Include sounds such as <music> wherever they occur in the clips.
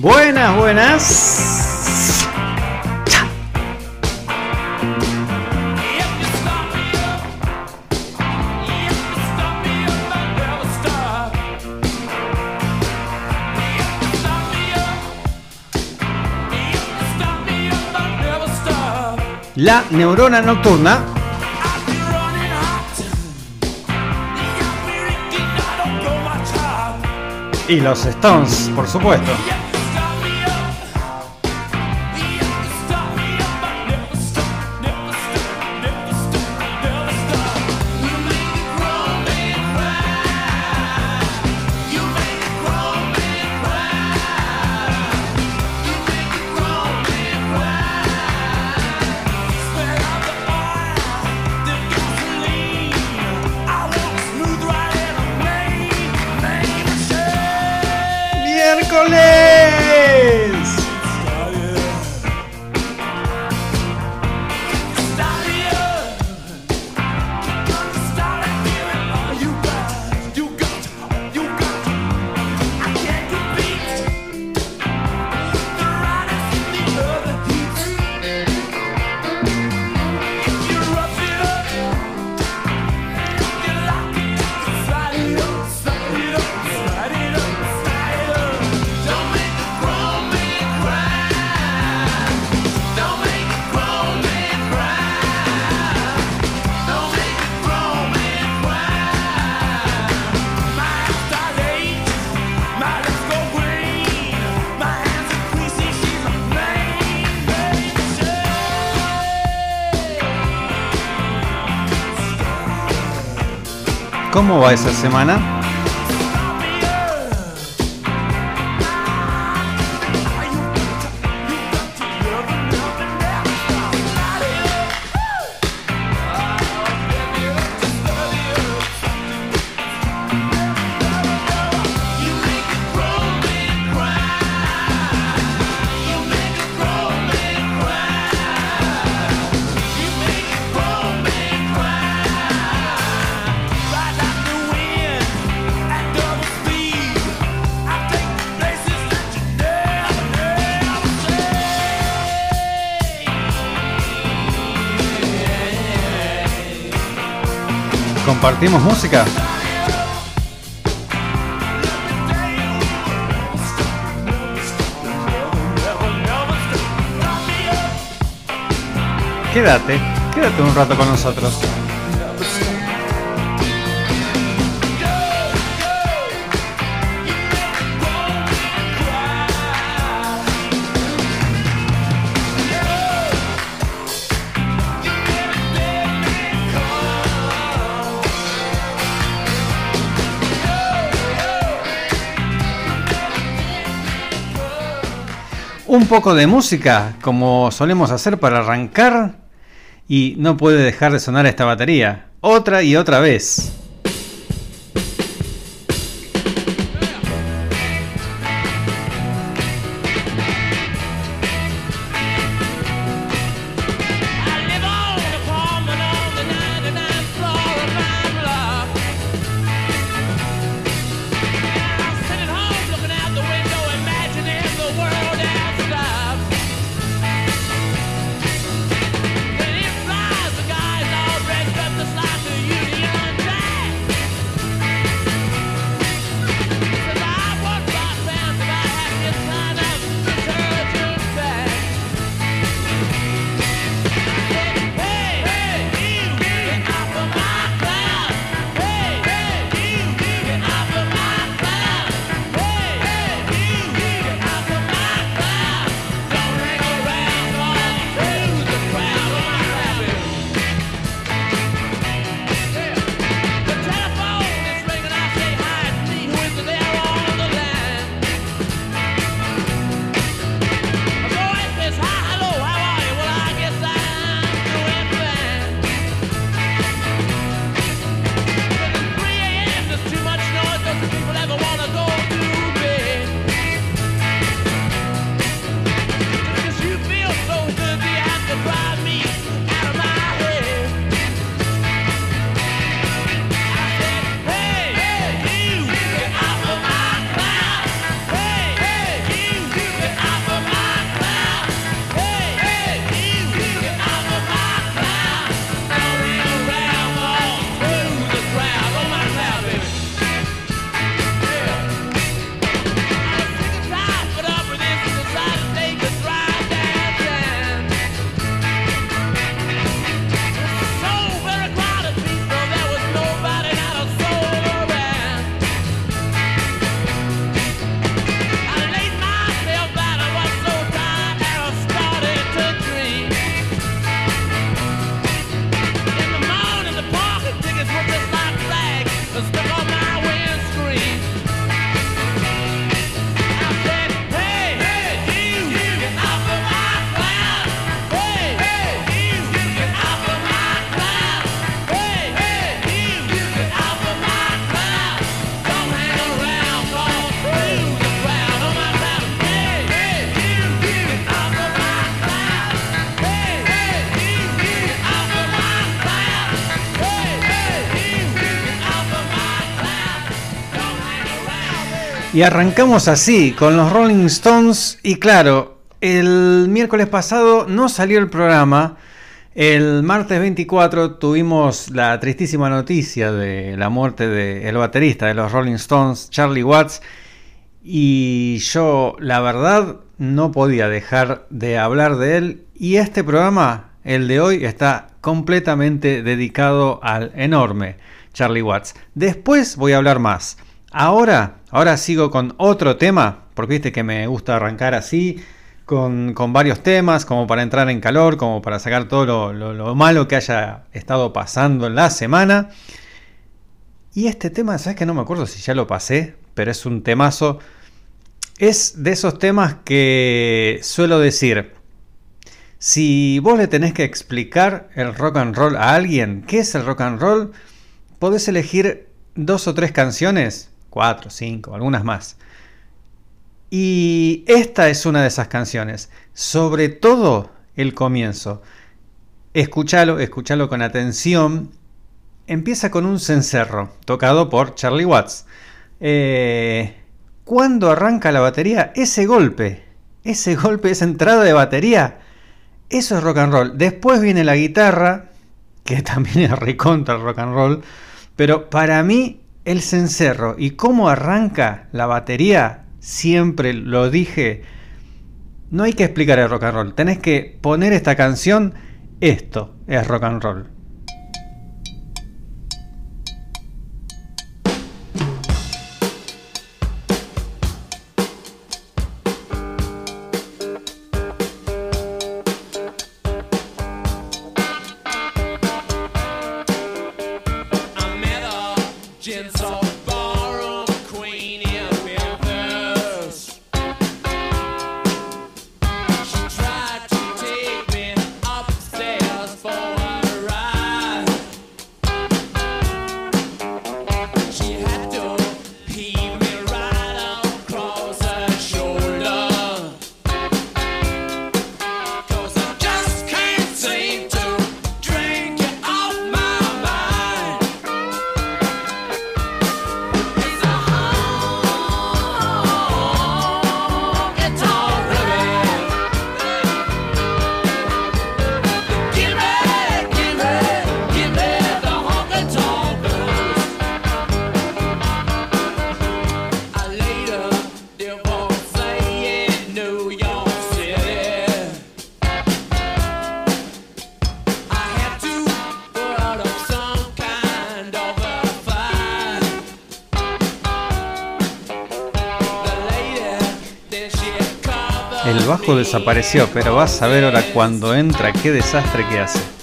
Buenas, buenas. La neurona nocturna y los Stones, por supuesto. ¿Cómo va esa semana? ¿Compartimos música? Quédate, quédate un rato con nosotros. Un poco de música, como solemos hacer para arrancar, y no puede dejar de sonar esta batería. Otra y otra vez. Y arrancamos así, con los Rolling Stones. Y claro, el miércoles pasado no salió el programa. El martes 24 tuvimos la tristísima noticia de la muerte del baterista de los Rolling Stones, Charlie Watts. Y yo, la verdad, no podía dejar de hablar de él. Y este programa, el de hoy, está completamente dedicado al enorme Charlie Watts. Después voy a hablar más. Ahora, ahora sigo con otro tema, porque viste que me gusta arrancar así, con, varios temas, como para entrar en calor, como para sacar todo lo, malo que haya estado pasando en la semana. Y este tema, sabes que no me acuerdo si ya lo pasé, pero es un temazo. Es de esos temas que suelo decir. Si vos le tenés que explicar el rock and roll a alguien, ¿qué es el rock and roll? Podés elegir dos o tres canciones cuatro, cinco, algunas más. Y esta es una de esas canciones, sobre todo el comienzo. Escúchalo, escúchalo con atención. Empieza con un cencerro, tocado por Charlie Watts. Eh, cuando arranca la batería, ese golpe, ese golpe, esa entrada de batería, eso es rock and roll. Después viene la guitarra, que <laughs> también es recontra rock and roll, pero para mí el cencerro y cómo arranca la batería, siempre lo dije, no hay que explicar el rock and roll, tenés que poner esta canción, esto es rock and roll. Pero vas a ver ahora cuando entra qué desastre que hace.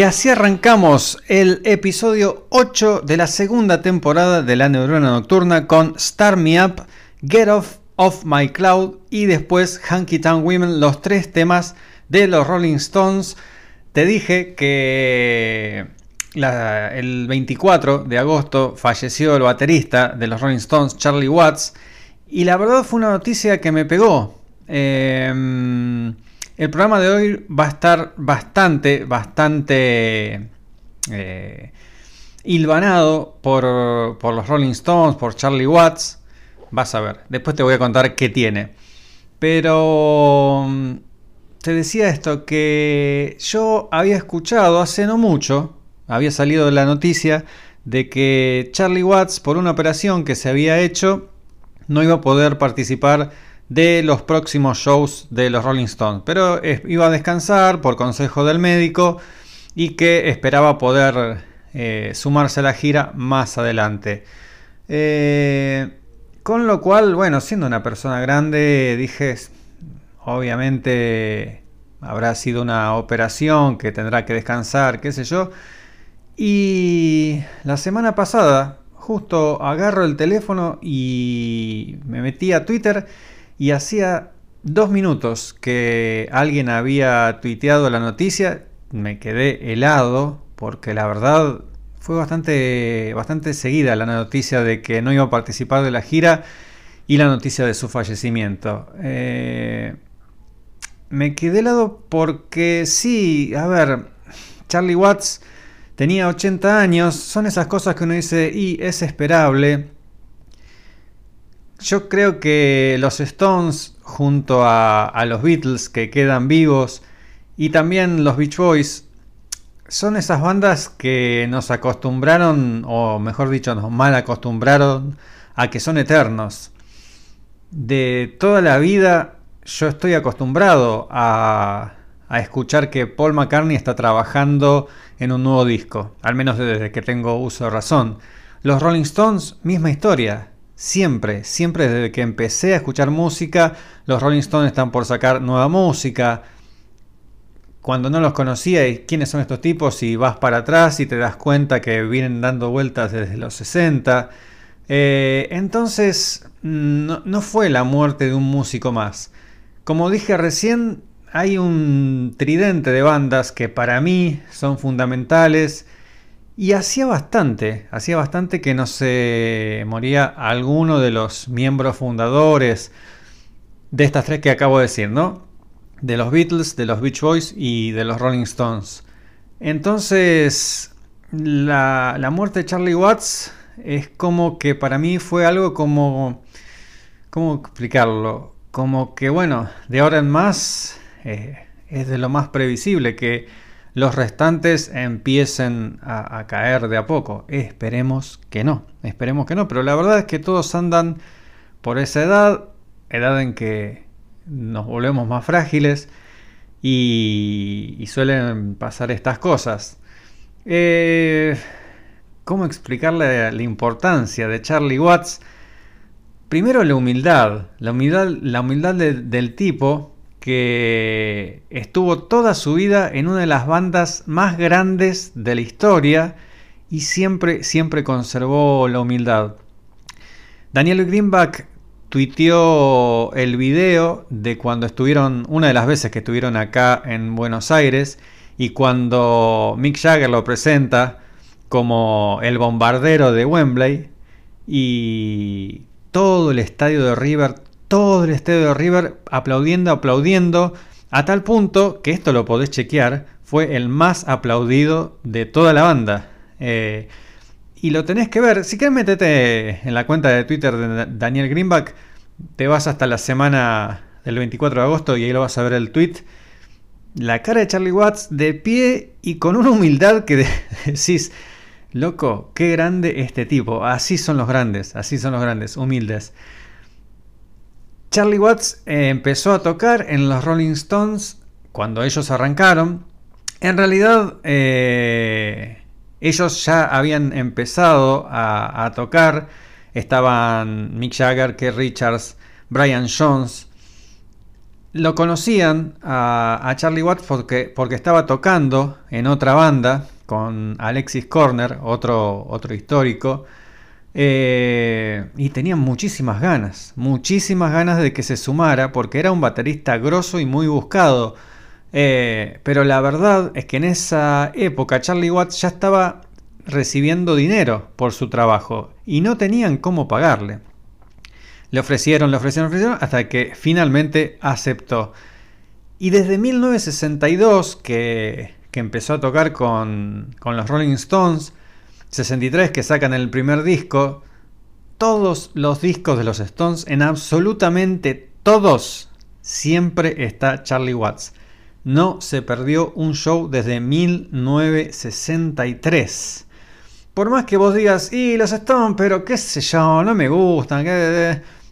Y así arrancamos el episodio 8 de la segunda temporada de La Neurona Nocturna con Start Me Up, Get Off of My Cloud y después Hanky Town Women, los tres temas de los Rolling Stones. Te dije que el 24 de agosto falleció el baterista de los Rolling Stones, Charlie Watts, Y la verdad fue una noticia que me pegó. Em, el programa de hoy va a estar bastante, bastante eh, hilvanado por, por los Rolling Stones, por Charlie Watts. Vas a ver, después te voy a contar qué tiene. Pero mm, te decía esto, que yo había escuchado hace no mucho, había salido la noticia de que Charlie Watts, por una operación que se había hecho, no iba a poder participar de los próximos shows de los Rolling Stones, pero iba a descansar por consejo del médico y que esperaba poder eh, sumarse a la gira más adelante. Eh, con lo cual, bueno, siendo una persona grande, dije, obviamente habrá sido una operación que tendrá que descansar, qué sé yo. Y la semana pasada, justo agarro el teléfono y me metí a Twitter y hacía dos minutos que alguien había tuiteado la noticia, me quedé helado porque la verdad fue bastante, bastante seguida la noticia de que no iba a participar de la gira y la noticia de su fallecimiento. Eh, me quedé helado porque sí, a ver, Charlie Watts tenía 80 años, son esas cosas que uno dice y es esperable. Yo creo que los Stones junto a, los Beatles que quedan vivos y también los Beach Boys son esas bandas que nos acostumbraron, o mejor dicho, nos mal acostumbraron a que son eternos. De toda la vida yo estoy acostumbrado a, escuchar que Paul McCartney está trabajando en un nuevo disco, al menos desde que tengo uso de razón. Los Rolling Stones, misma historia. Siempre, siempre desde que empecé a escuchar música, los Rolling Stones están por sacar nueva música cuando no los conocía y quiénes son estos tipos y vas para atrás y te das cuenta que vienen dando vueltas desde los 60. Eh, entonces no, no, fue la muerte de un músico más. Como dije recién, hay un tridente de bandas que para mí son fundamentales y hacía bastante, hacía bastante que no se moría alguno de los miembros fundadores de estas tres que acabo de decir, ¿no? de los Beatles, de los Beach Boys y de los Rolling Stones. Entonces, la, muerte de Charlie Watts es como que para mí fue algo como... ¿Cómo explicarlo? Como que, bueno, de ahora en más eh, es de lo más previsible que los restantes empiecen a, caer de a poco. Esperemos que no, esperemos que no, pero la verdad es que todos andan por esa edad, edad en que nos volvemos más frágiles y, suelen pasar estas cosas. Eh, ¿Cómo explicarle la importancia de Charlie Watts? Primero la humildad, la humildad, la humildad del tipo que estuvo toda su vida en una de las bandas más grandes de la historia y siempre, siempre conservó la humildad. Daniel Greenback tuiteó el video de cuando estuvieron, una de las veces que estuvieron acá en Buenos Aires y cuando Mick Jagger lo presenta como el bombardero de Wembley y todo el estadio de River, todo el estadio de River aplaudiendo, aplaudiendo, a tal punto que esto lo podés chequear, fue el más aplaudido de toda la banda. Eh, y lo tenés que ver. Si querés, metete en la cuenta de Twitter de Daniel Greenback. Te vas hasta la semana del 24 de agosto y ahí lo vas a ver el tweet. La cara de Charlie Watts de pie y con una humildad que <laughs> decís, loco, qué grande este tipo. Así son los grandes, así son los grandes, humildes. Charlie Watts eh, empezó a tocar en los Rolling Stones cuando ellos arrancaron. En realidad, eh, ellos ya habían empezado a, tocar, estaban Mick Jagger, Keith Richards, Brian Jones. Lo conocían a, Charlie Watts porque, estaba tocando en otra banda con Alexis Corner, otro, otro histórico. Eh, y tenían muchísimas ganas, muchísimas ganas de que se sumara porque era un baterista grosso y muy buscado. Eh, pero la verdad es que en esa época Charlie Watts ya estaba recibiendo dinero por su trabajo y no tenían cómo pagarle. Le ofrecieron, le ofrecieron, le ofrecieron, hasta que finalmente aceptó. Y desde 1962, que, que empezó a tocar con, con los Rolling Stones, 63 que sacan el primer disco, todos los discos de los Stones, en absolutamente todos, siempre está Charlie Watts. No se perdió un show desde 1963. Por más que vos digas, y los Stones, pero qué sé yo, no me gustan,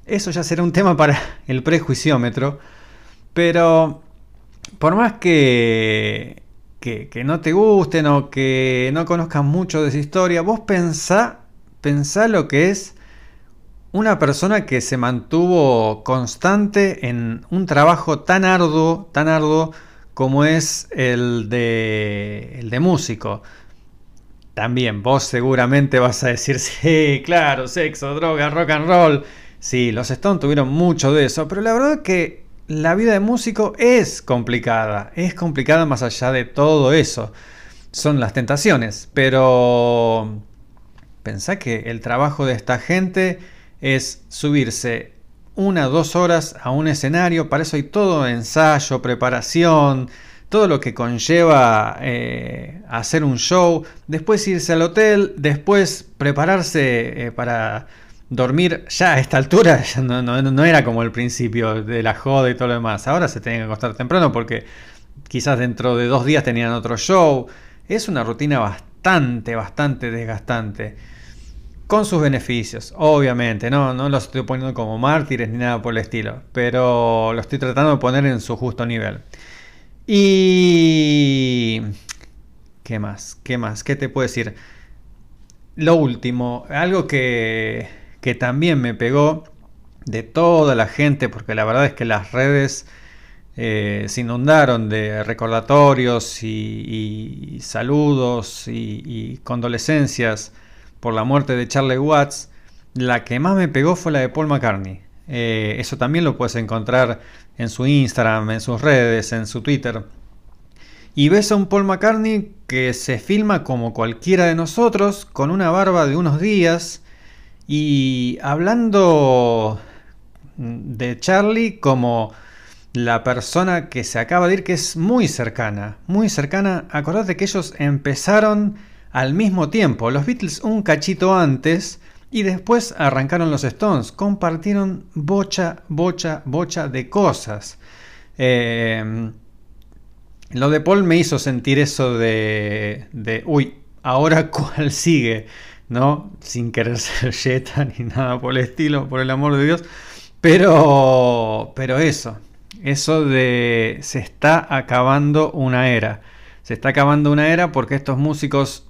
eso ya será un tema para el prejuiciómetro. Pero por más que, que, no te gusten o que no conozcas mucho de su historia, vos pensá, pensá lo que es una persona que se mantuvo constante en un trabajo tan arduo, tan arduo como es el de, el de músico. También vos seguramente vas a decir, <laughs> sí, claro, sexo, droga, rock and roll. Sí, los Stones tuvieron mucho de eso, pero la verdad que la vida de músico es complicada, es complicada más allá de todo eso. Son las tentaciones, pero pensá que el trabajo de esta gente es subirse una o dos horas a un escenario, para eso hay todo ensayo, preparación, todo lo que conlleva eh, hacer un show, después irse al hotel, después prepararse eh, para dormir ya a esta altura, <laughs> no, era como el principio de la joda y todo lo demás, ahora se tienen que acostar temprano porque quizás dentro de dos días tenían otro show, es una rutina bastante, bastante desgastante con sus beneficios, obviamente, no, no los estoy poniendo como mártires ni nada por el estilo, pero lo estoy tratando de poner en su justo nivel. Y... ¿Qué más? ¿Qué más? ¿Qué te puedo decir? Lo último, algo que, que también me pegó de toda la gente, porque la verdad es que las redes eh, se inundaron de recordatorios y, saludos y, y condolescencias por la muerte de Charlie Watts, la que más me pegó fue la de Paul McCartney. Eh, eso también lo puedes encontrar en su Instagram, en sus redes, en su Twitter. Y ves a un Paul McCartney que se filma como cualquiera de nosotros, con una barba de unos días, y hablando de Charlie como la persona que se acaba de ir, que es muy cercana, muy cercana. Acordate que ellos empezaron al mismo tiempo. Los Beatles un cachito antes y después arrancaron los Stones. Compartieron bocha, bocha, bocha de cosas. Eh, lo de Paul me hizo sentir eso de, de, uy, ahora <laughs> cuál sigue, ¿no? Sin querer <laughs> ser Jetta ni nada por el estilo, por el amor de Dios. Pero, pero eso, eso de se está acabando una era. Se está acabando una era porque estos músicos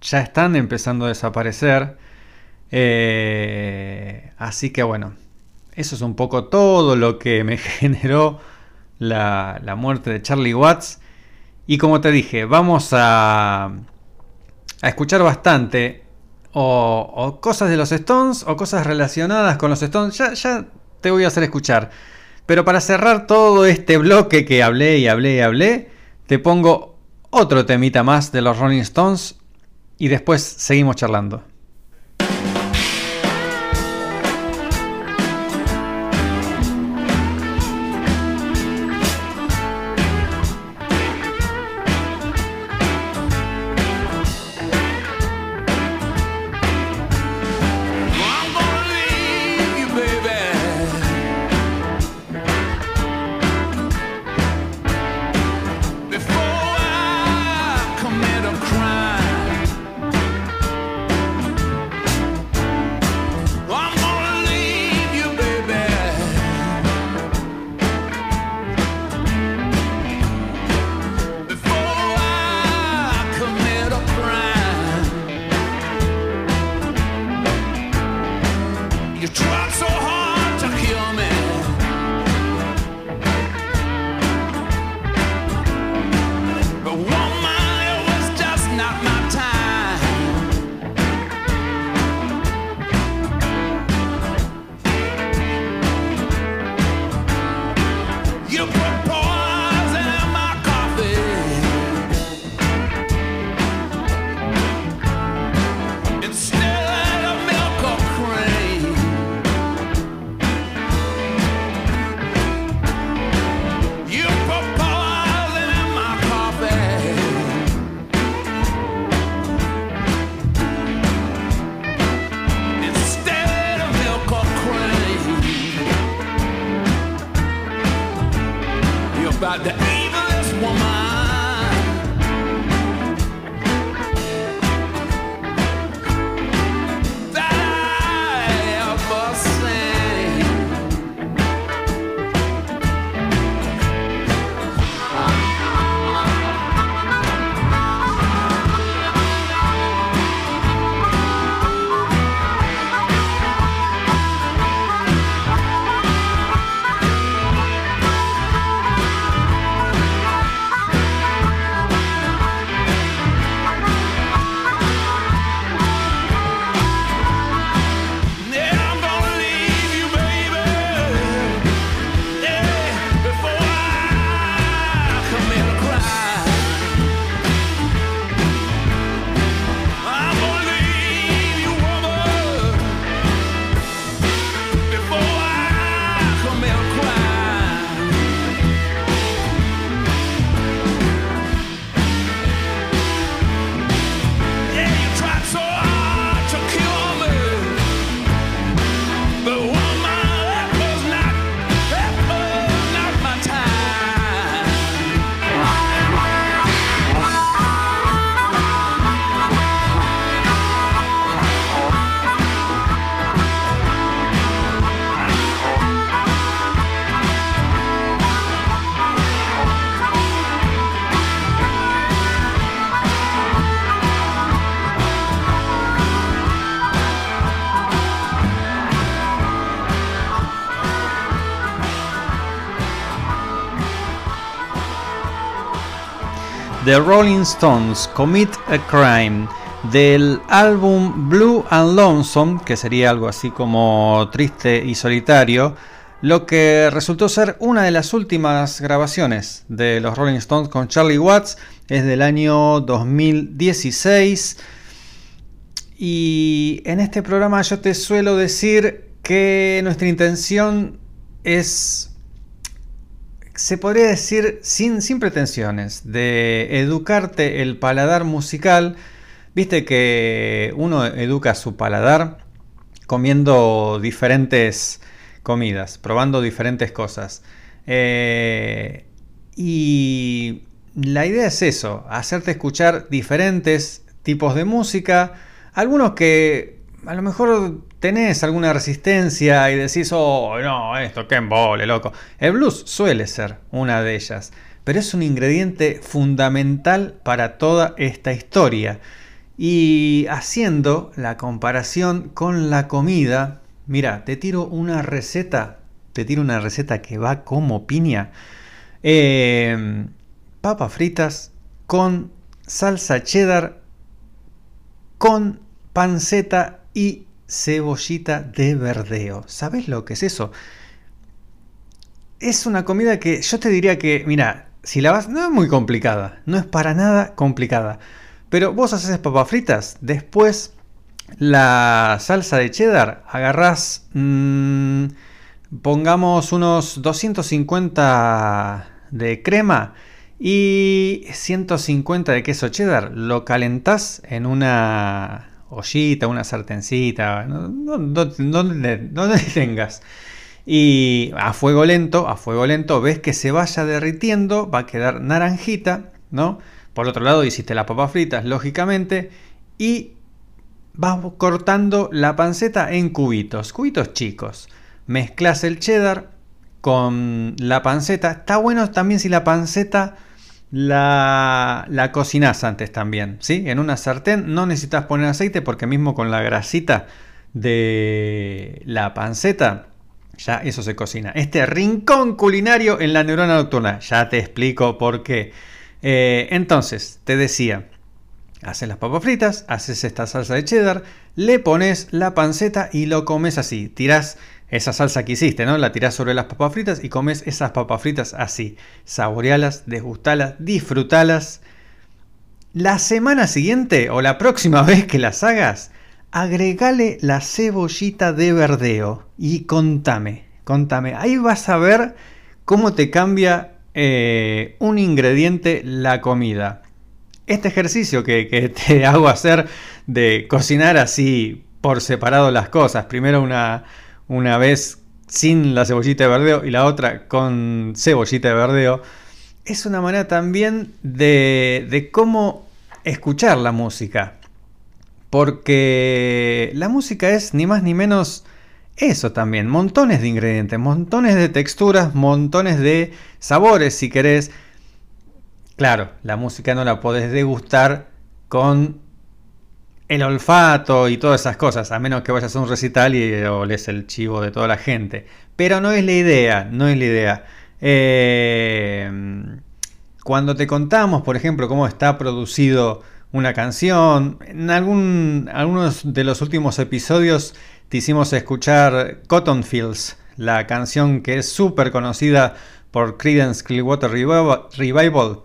ya están empezando a desaparecer. Eh, así que bueno, eso es un poco todo lo que me <laughs> generó la, muerte de Charlie Watts. Y como te dije, vamos a, a escuchar bastante o, cosas de los Stones o cosas relacionadas con los Stones. Ya, ya te voy a hacer escuchar. Pero para cerrar todo este bloque que hablé y hablé y hablé, te pongo otro temita más de los Rolling Stones y después seguimos charlando. The Rolling Stones, Commit a Crime, del álbum Blue and Lonesome, que sería algo así como triste y solitario, lo que resultó ser una de las últimas grabaciones de los Rolling Stones con Charlie Watts, es del año 2016. Y en este programa yo te suelo decir que nuestra intención es se podría decir sin, sin pretensiones, de educarte el paladar musical. Viste que uno educa su paladar comiendo diferentes comidas, probando diferentes cosas. Eh, y la idea es eso, hacerte escuchar diferentes tipos de música, algunos que a lo mejor tenés alguna resistencia y decís, oh, no, esto, qué embole, loco. El blues suele ser una de ellas, pero es un ingrediente fundamental para toda esta historia. Y haciendo la comparación con la comida, mira, te tiro una receta, te tiro una receta que va como piña. Eh, papas fritas con salsa cheddar, con panceta y cebollita de verdeo. ¿Sabes lo que es eso? Es una comida que yo te diría que, mira, si la vas, no es muy complicada, no es para nada complicada. Pero vos haces papas fritas, después la salsa de cheddar, agarrás, mm, pongamos unos 250 de crema y 150 de queso cheddar, lo calentás en una ollita, una sartencita, donde, <laughs> tengas. Y a fuego lento, a fuego lento, ves que se vaya derritiendo, va a quedar naranjita, ¿no? Por otro lado, hiciste las papas fritas, lógicamente, y vas cortando la panceta en cubitos, cubitos chicos. Mezclas el cheddar con la panceta. Está bueno también si la panceta la, la cocinas antes también, ¿sí? En una sartén no necesitas poner aceite porque mismo con la grasita de la panceta ya eso se cocina. Este rincón culinario en la neurona nocturna, ya te explico por qué. Eh, entonces, te decía, haces las papas fritas, haces esta salsa de cheddar, le pones la panceta y lo comes así. Tirás esa salsa que hiciste, ¿no? La tirás sobre las papas fritas y comes esas papas fritas así. Saborealas, desgustalas, disfrutalas. La semana siguiente o la próxima <laughs> vez que las hagas, agregale la cebollita de verdeo y contame, contame. Ahí vas a ver cómo te cambia eh, un ingrediente la comida. Este ejercicio que, que <laughs> te hago hacer de cocinar así por separado las cosas. Primero una, una vez sin la cebollita de verdeo y la otra con cebollita de verdeo, es una manera también de, de cómo escuchar la música. Porque la música es ni más ni menos eso también, montones de ingredientes, montones de texturas, montones de sabores si querés. Claro, la música no la podés degustar con el olfato y todas esas cosas, a menos que vayas a un recital y oles el chivo de toda la gente. Pero no es la idea, no es la idea. Eh, cuando te contamos, por ejemplo, cómo está producido una canción, en algún, algunos de los últimos episodios te hicimos escuchar Cotton Fields, la canción que es súper conocida por Creedence Clearwater Revival,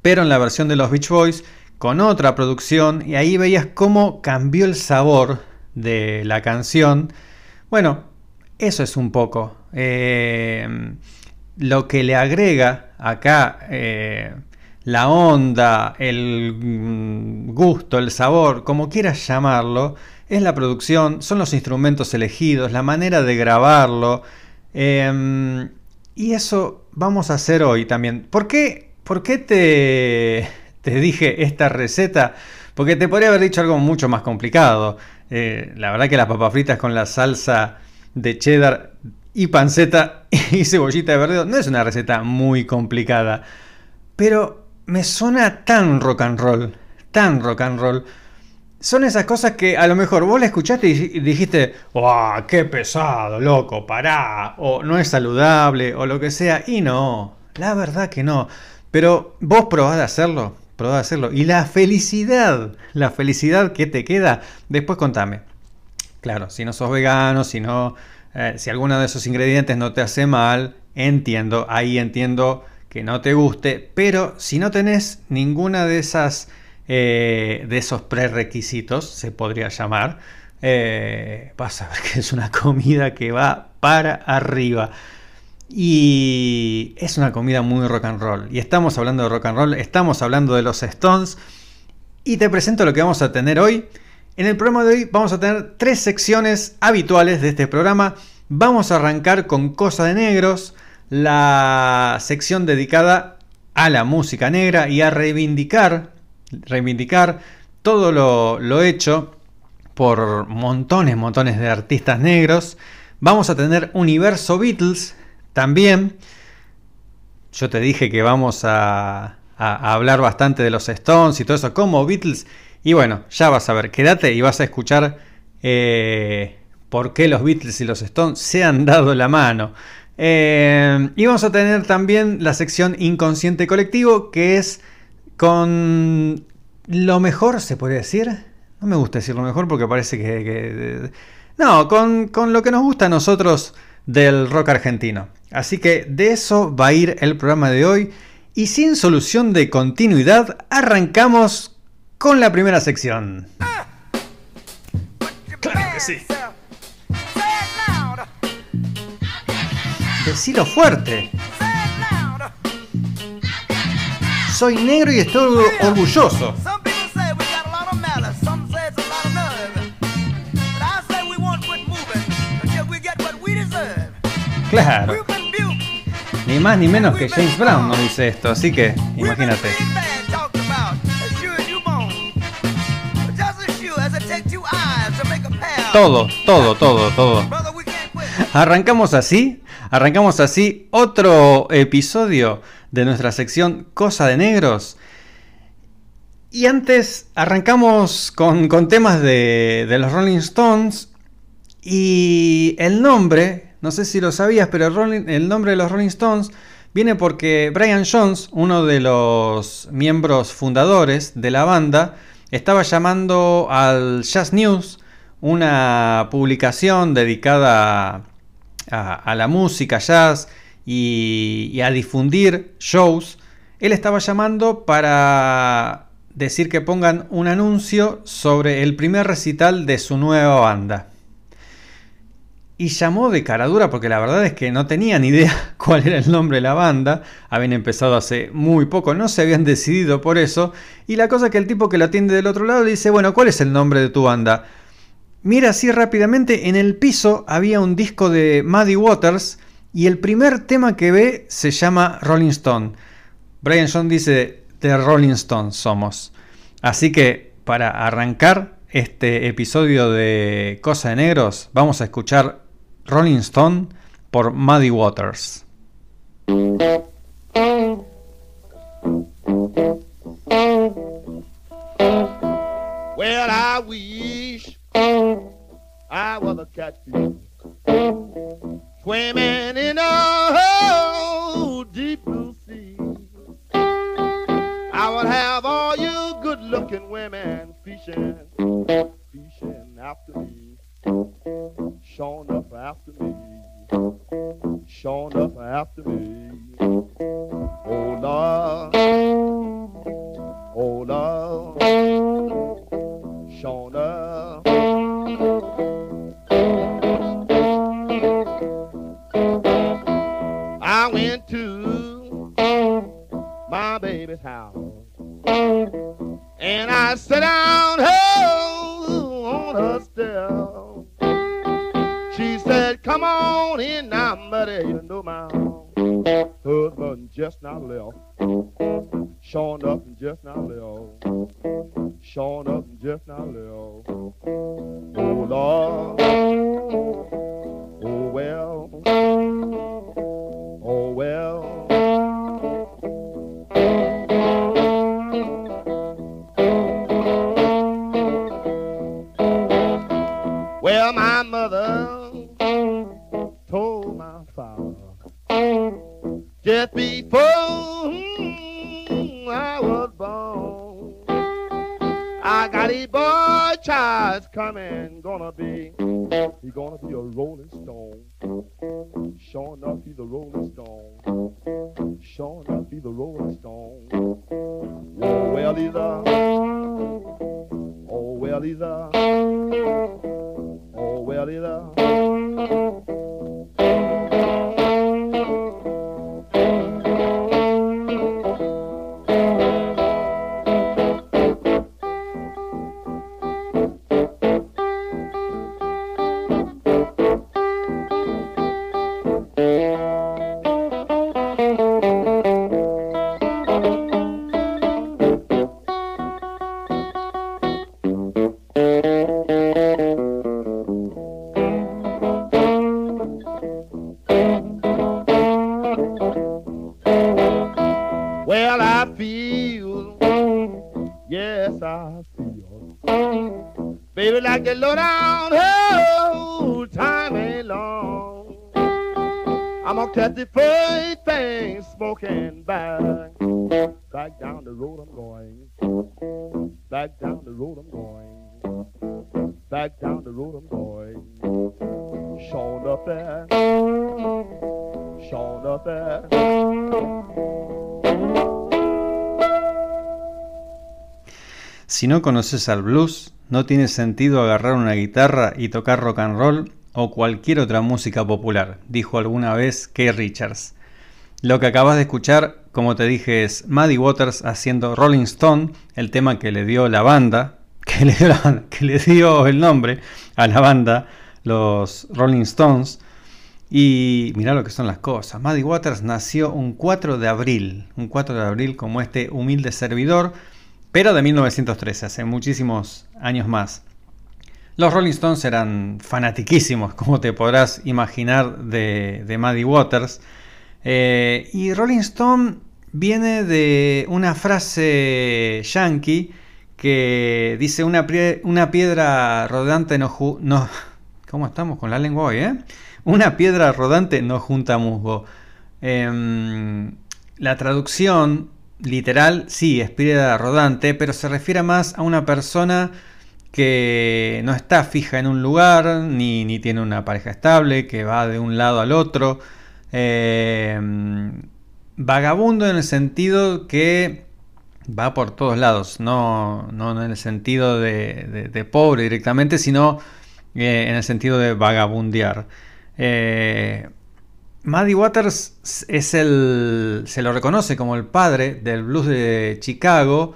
pero en la versión de los Beach Boys con otra producción y ahí veías cómo cambió el sabor de la canción. Bueno, eso es un poco eh, lo que le agrega acá eh, la onda, el mm, gusto, el sabor, como quieras llamarlo, es la producción, son los instrumentos elegidos, la manera de grabarlo. Em, y eso vamos a hacer hoy también. ¿Por qué, por qué te, te dije esta receta porque te podría haber dicho algo mucho más complicado. Eh, la verdad que las papas fritas con la salsa de cheddar y panceta <laughs> y cebollita de verdeo no es una receta muy complicada. Pero me suena tan rock and roll, tan rock and roll. Son esas cosas que a lo mejor vos la escuchaste y dijiste, ¡Wow! ¡Qué pesado, loco! ¡Pará! O no es saludable, o lo que sea. Y no, la verdad que no. Pero vos probás de hacerlo, probá hacerlo. Y la felicidad, la felicidad que te queda, después contame. Claro, si no sos vegano, si no, eh, si alguno de esos ingredientes no te hace mal, entiendo, ahí entiendo que no te guste, pero si no tenés ninguna de esas eh, de esos prerequisitos, se podría llamar, eh, vas a ver que es una comida que va para arriba. Y es una comida muy rock and roll. Y estamos hablando de rock and roll, estamos hablando de los Stones. Y te presento lo que vamos a tener hoy. En el programa de hoy vamos a tener tres secciones habituales de este programa. Vamos a arrancar con Cosa de Negros, la sección dedicada a la música negra y a reivindicar, reivindicar todo lo, lo hecho por montones, montones de artistas negros. Vamos a tener Universo Beatles también. Yo te dije que vamos a, hablar bastante de los Stones y todo eso como Beatles. Y bueno, ya vas a ver, quédate y vas a escuchar eh, por qué los Beatles y los Stones se han dado la mano. Eh, y vamos a tener también la sección Inconsciente Colectivo, que es con lo mejor, se puede decir, no me gusta decir lo mejor porque parece que... no, con, lo que nos gusta a nosotros del rock argentino. Así que de eso va a ir el programa de hoy. Y sin solución de continuidad, arrancamos con la primera sección. Claro que sí. Decilo fuerte. Soy negro y estoy orgulloso. Claro. Ni más ni menos que James Brown no dice esto, así que imagínate. Todo, todo, todo, todo. Arrancamos así, arrancamos así otro episodio de nuestra sección Cosa de Negros. Y antes arrancamos con, temas de, de los Rolling Stones y el nombre no sé si lo sabías, pero el, nombre de los Rolling Stones viene porque Brian Jones, uno de los miembros fundadores de la banda, estaba llamando al Jazz News, una publicación dedicada a, la música jazz y, a difundir shows. Él estaba llamando para decir que pongan un anuncio sobre el primer recital de su nueva banda y llamó de cara dura porque la verdad es que no tenía ni idea <laughs> cuál era el nombre de la banda, habían empezado hace muy poco, no se habían decidido por eso, y la cosa es que el tipo que lo atiende del otro lado dice, bueno, ¿cuál es el nombre de tu banda? Mira así rápidamente, en el piso había un disco de Muddy Waters y el primer tema que ve se llama Rolling Stone. Brian John dice, The Rolling Stones somos. Así que para arrancar este episodio de Cosa de Negros, vamos a escuchar Rolling Stone por Muddy Waters. Well, I wish I was a catfish swimming in a deep blue sea. I would have all you good-looking women fishing, fishing after me. Showing after me. Showing up after me. Oh Lord. Oh Lord. Showing up. I went to my baby's house and I sat down just now left. Showing up and just not left. Showing up and just not left. Oh, Lord. Si no conoces al blues, no tiene sentido agarrar una guitarra y tocar rock and roll o cualquier otra música popular, dijo alguna vez Kay Richards. Lo que acabas de escuchar, como te dije, es Muddy Waters haciendo Rolling Stone, el tema que le dio la banda, <laughs> que le dio, el nombre a la banda, los Rolling Stones. Y mira lo que son las cosas. Muddy Waters nació un 4 de abril, un 4 de abril como este humilde servidor, pero de 1913, hace muchísimos años más. Los Rolling Stones eran fanatiquísimos, como te podrás imaginar, de, de Waters. Eh, y Rolling Stone viene de una frase yankee que dice una, una piedra rodante no, no... <laughs> ¿Cómo estamos con la lengua hoy, eh? Una piedra rodante no junta musgo. Em, la traducción literal, sí, es piedra rodante, pero se refiere más a una persona que no está fija en un lugar, ni, tiene una pareja estable, que va de un lado al otro. Eh, vagabundo en el sentido que va por todos lados, no, no en el sentido de, pobre directamente, sino eh, en el sentido de vagabundear. Eh, Muddy Waters es el. se lo reconoce como el padre del blues de Chicago.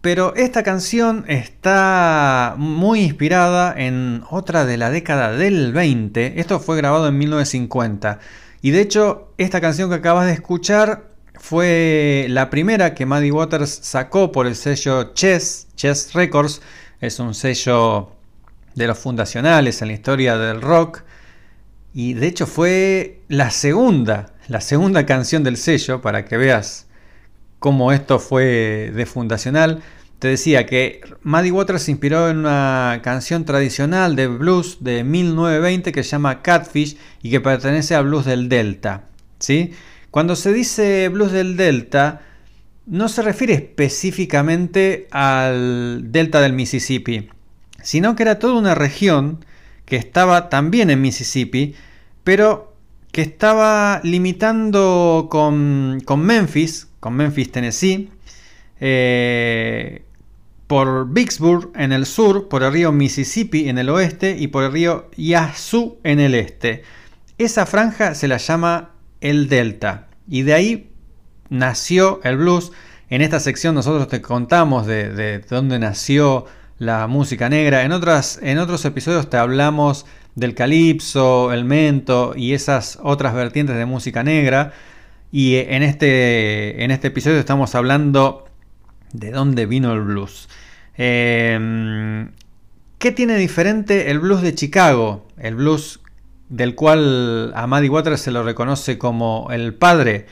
Pero esta canción está muy inspirada en otra de la década del 20. Esto fue grabado en 1950. Y de hecho, esta canción que acabas de escuchar fue la primera que Muddy Waters sacó por el sello Chess, Chess Records. Es un sello de los fundacionales en la historia del rock. Y de hecho fue la segunda, la segunda canción del sello, para que veas cómo esto fue de fundacional. Te decía que Muddy Waters se inspiró en una canción tradicional de blues de 1920 que se llama Catfish y que pertenece al blues del Delta. ¿sí? Cuando se dice blues del Delta, no se refiere específicamente al Delta del Mississippi, sino que era toda una región que estaba también en Mississippi, pero que estaba limitando con, Memphis, con Memphis, Tennessee, eh, por Vicksburg en el sur, por el río Mississippi en el oeste y por el río Yazoo en el este. Esa franja se la llama el Delta y de ahí nació el blues. En esta sección nosotros te contamos de, de dónde nació la música negra. En, otras, en otros episodios te hablamos del calipso, el mento y esas otras vertientes de música negra. Y en este, en este episodio estamos hablando de dónde vino el blues. Em, ¿Qué tiene diferente el blues de Chicago? El blues del cual a Maddie Waters se lo reconoce como el padre,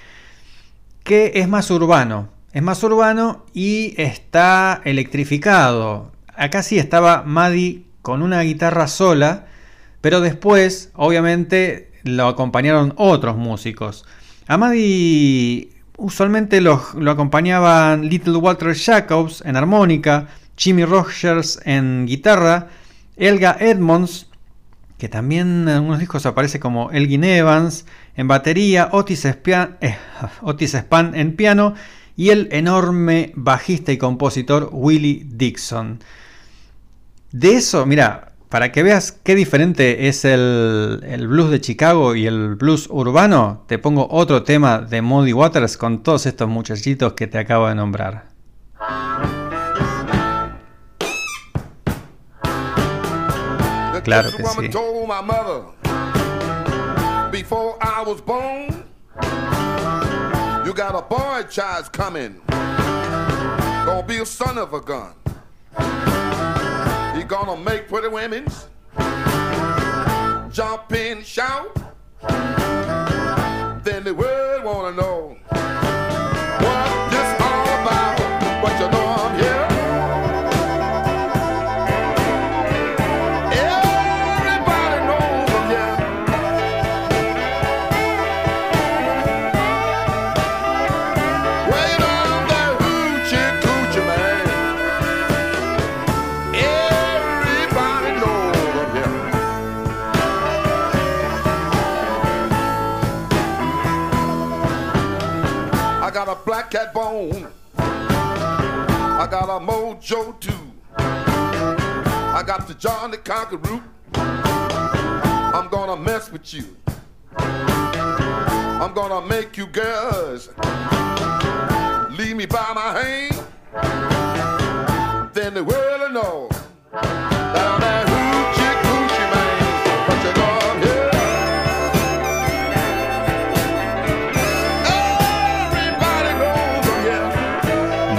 que es más urbano. Es más urbano y está electrificado acá sí estaba Maddie con una guitarra sola, pero después, obviamente, lo acompañaron otros músicos. A Maddie usualmente lo, acompañaban Little Walter Jacobs en armónica, Jimmy Rogers en guitarra, Elga Edmonds, que también en algunos discos aparece como Elgin Evans, en batería, Otis, eh, <laughs> Otis en piano y el enorme bajista y compositor Willie Dixon. De eso, mira, para que veas qué diferente es el, blues de Chicago y el blues urbano, te pongo otro tema de Muddy Waters con todos estos muchachitos que te acabo de nombrar. Claro que sí. Before I was born, you got a boy child coming. Gonna be a son of a gun. He gonna make pretty women jump and shout. Cat bone. I got a mojo too. I got the John the Conqueror. I'm gonna mess with you. I'm gonna make you girls leave me by my hand. Then the world will know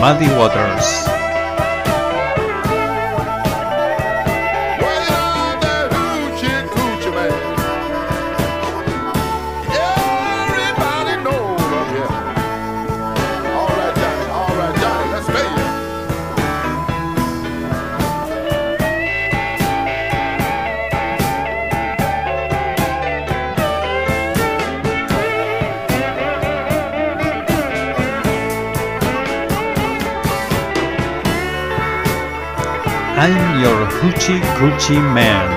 Muddy Waters. I'm your hoochie coochie man.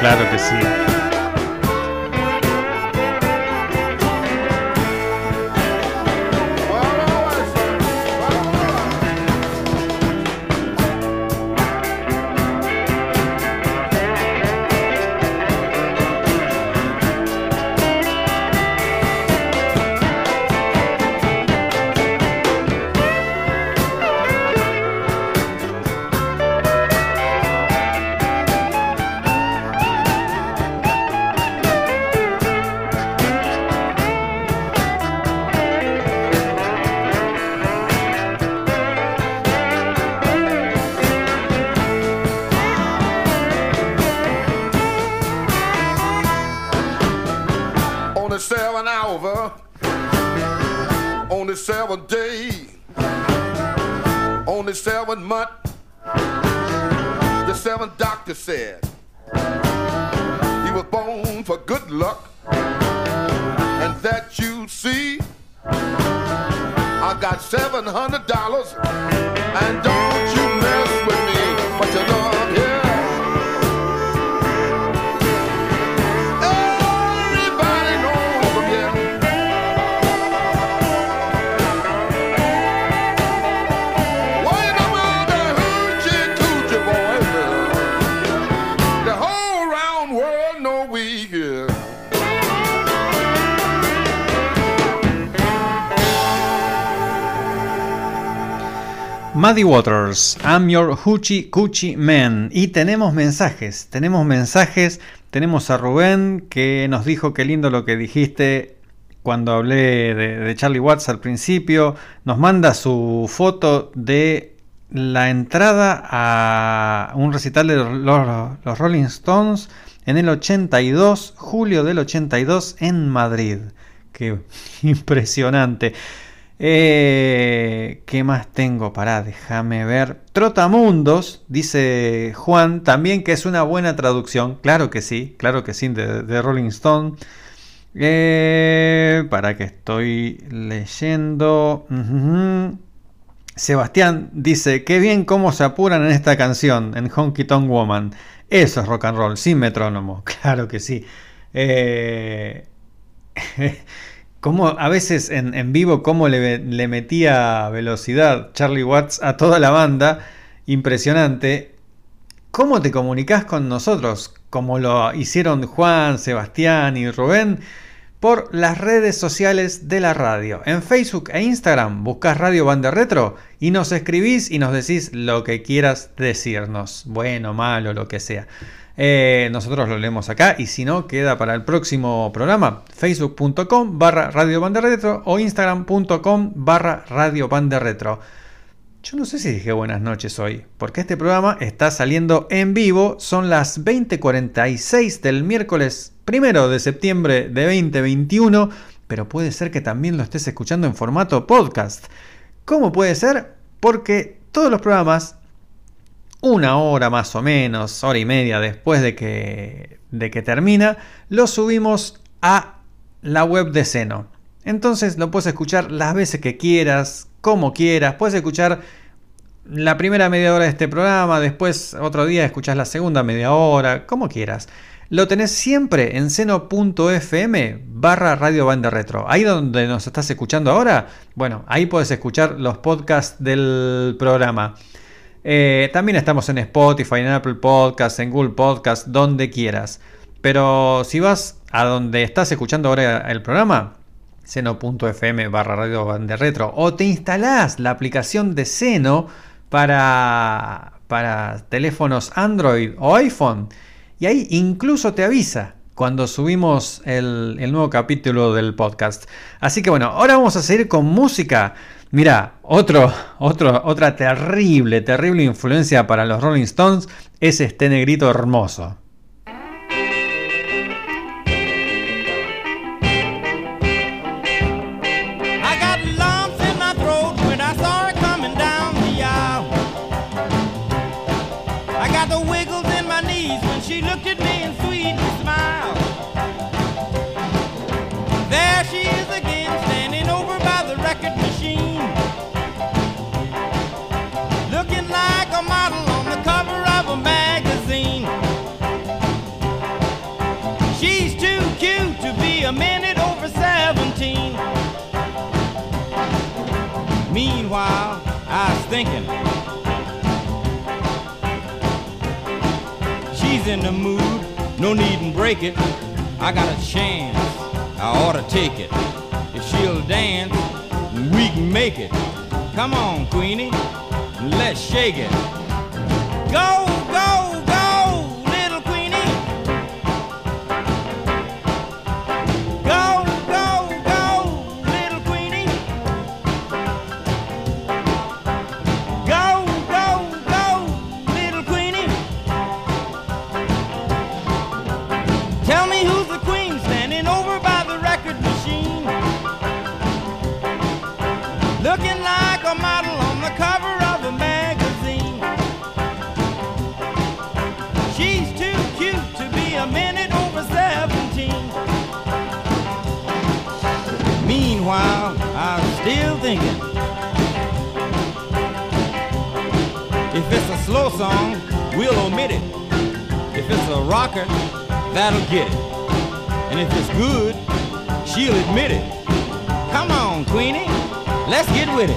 Claro que sí. Muddy Waters, I'm your hoochie coochie man. Y tenemos mensajes, tenemos mensajes. Tenemos a Rubén que nos dijo qué lindo lo que dijiste cuando hablé de, de Charlie Watts al principio. Nos manda su foto de la entrada a un recital de los, los Rolling Stones en el 82, julio del 82 en Madrid. Qué impresionante. Eh, ¿Qué más tengo? para déjame ver. Trotamundos, dice Juan, también que es una buena traducción. Claro que sí, claro que sí, de, Rolling Stone. Eh, para que estoy leyendo. Sebastián dice, qué bien cómo se apuran en esta canción, en Honky Tonk Woman. Eso es rock and roll, sin metrónomo, <laughs> claro que sí. Eh, <laughs> como a veces en, vivo, cómo le, le, metía velocidad Charlie Watts a toda la banda, impresionante. ¿Cómo te comunicas con nosotros? Como lo hicieron Juan, Sebastián y Rubén por las redes sociales de la radio. En Facebook e Instagram buscas Radio Banda Retro y nos escribís y nos decís lo que quieras decirnos, bueno, malo, lo que sea. Eh, nosotros lo leemos acá y si no, queda para el próximo programa. Facebook.com barra Radio Banda Retro o Instagram.com barra Radio Banda Retro. Yo no sé si dije buenas noches hoy, porque este programa está saliendo en vivo. Son las 20:46 del miércoles primero de septiembre de 2021, pero puede ser que también lo estés escuchando en formato podcast. ¿Cómo puede ser? Porque todos los programas, una hora más o menos, hora y media después de que, de que termina, los subimos a la web de Seno. Entonces lo puedes escuchar las veces que quieras, como quieras. Puedes escuchar la primera media hora de este programa, después otro día escuchas la segunda media hora, como quieras. Lo tenés siempre en seno.fm barra Radio Banda Retro. Ahí donde nos estás escuchando ahora, bueno, ahí puedes escuchar los podcasts del programa. Eh, también estamos en Spotify, en Apple Podcasts, en Google Podcasts, donde quieras. Pero si vas a donde estás escuchando ahora el programa, seno.fm barra Radio Banda Retro, o te instalás la aplicación de Seno para, para teléfonos Android o iPhone, y ahí incluso te avisa cuando subimos el, nuevo capítulo del podcast. Así que bueno, ahora vamos a seguir con música. Mira, otro, otro, otra terrible, terrible influencia para los Rolling Stones es este negrito hermoso. Meanwhile, I was thinking. She's in the mood, no need to break it. I got a chance, I ought to take it. If she'll dance, we can make it. Come on, Queenie, let's shake it. Go, still thinking. If it's a slow song, we'll omit it. If it's a rocker, that'll get it. And if it's good, she'll admit it. Come on, Queenie, let's get with it.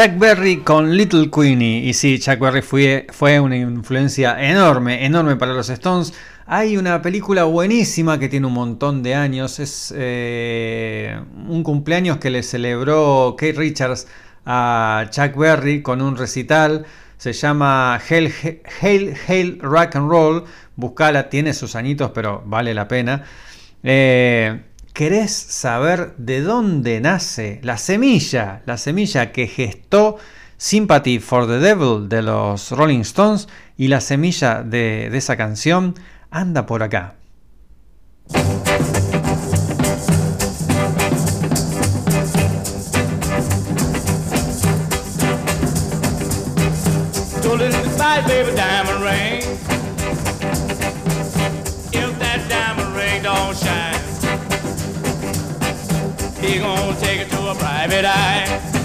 Chuck Berry con Little Queenie. Y sí, Chuck Berry fue, fue una influencia enorme, enorme para los Stones. Hay una película buenísima que tiene un montón de años. Es eh, un cumpleaños que le celebró Kate Richards a Chuck Berry con un recital. Se llama Hail, Hail, Hail Rock and Roll. Buscala, tiene sus añitos, pero vale la pena. Eh, ¿Querés saber de dónde nace la semilla? La semilla que gestó Sympathy for the Devil de los Rolling Stones y la semilla de, esa canción anda por acá. A private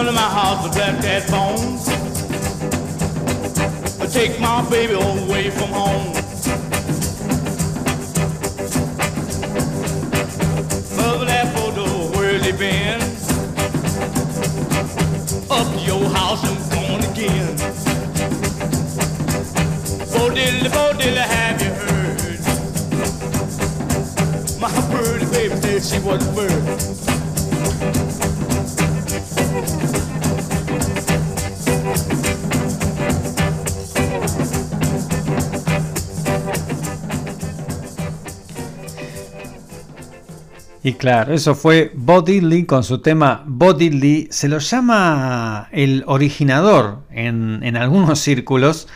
come to my house and black that phone? Take my baby away from home. Mother that photo, where's he been? Up to your house and gone again. Oh, bo diddly, bo oh, diddly, have you heard? My pretty baby said she wasn't bird. Claro, eso fue Bo Diddley con su tema Bo Diddley. Se lo llama el originador en, algunos <laughs> círculos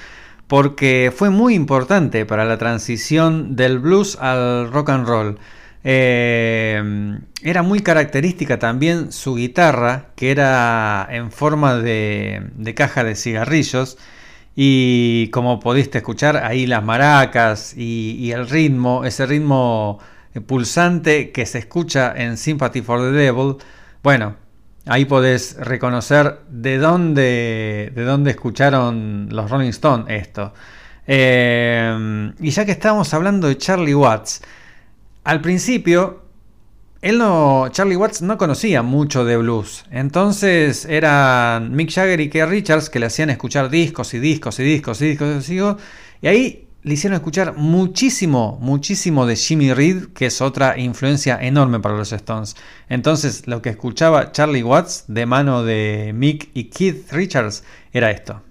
porque fue muy importante para la transición del blues al rock and roll. Eh, era muy característica también su guitarra, que era en forma de, de caja de cigarrillos. Y como pudiste escuchar, ahí las maracas y, y el ritmo, ese ritmo pulsante que se escucha en Sympathy for the Devil, bueno, ahí podés reconocer de dónde, de dónde escucharon los Rolling Stones esto. Eh, y ya que estábamos hablando de Charlie Watts, al principio, él no, Charlie Watts no conocía mucho de blues, entonces eran Mick Jagger y Keith Richards que le hacían escuchar discos y discos y discos y discos y discos, y ahí le hicieron escuchar muchísimo, muchísimo de Jimmy Reed, que es otra influencia enorme para los Stones. Entonces, lo que escuchaba Charlie Watts de mano de Mick y Keith Richards era esto.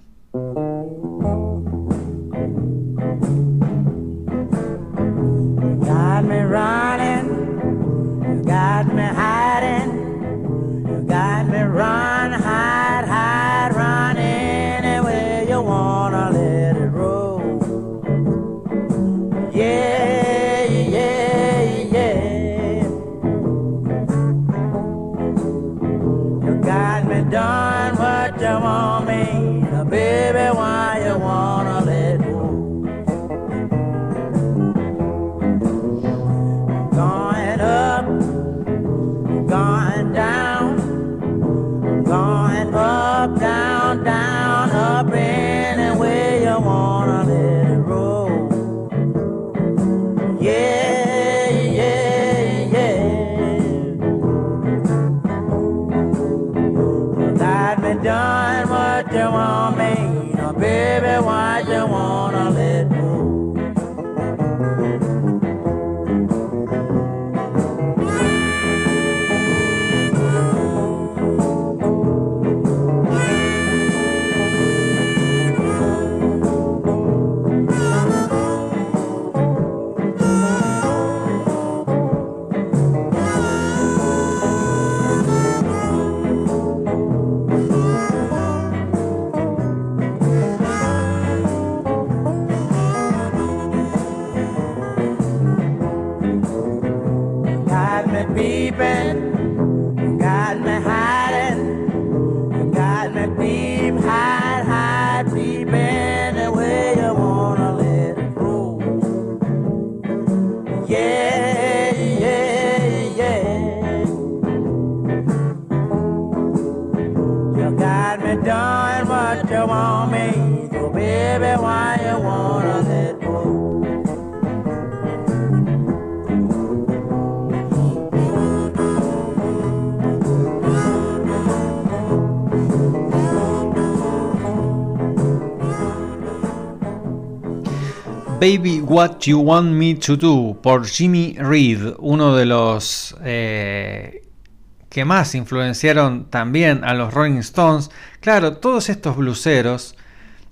Baby What You Want Me to Do por Jimmy Reed, uno de los eh, que más influenciaron también a los Rolling Stones. Claro, todos estos bluseros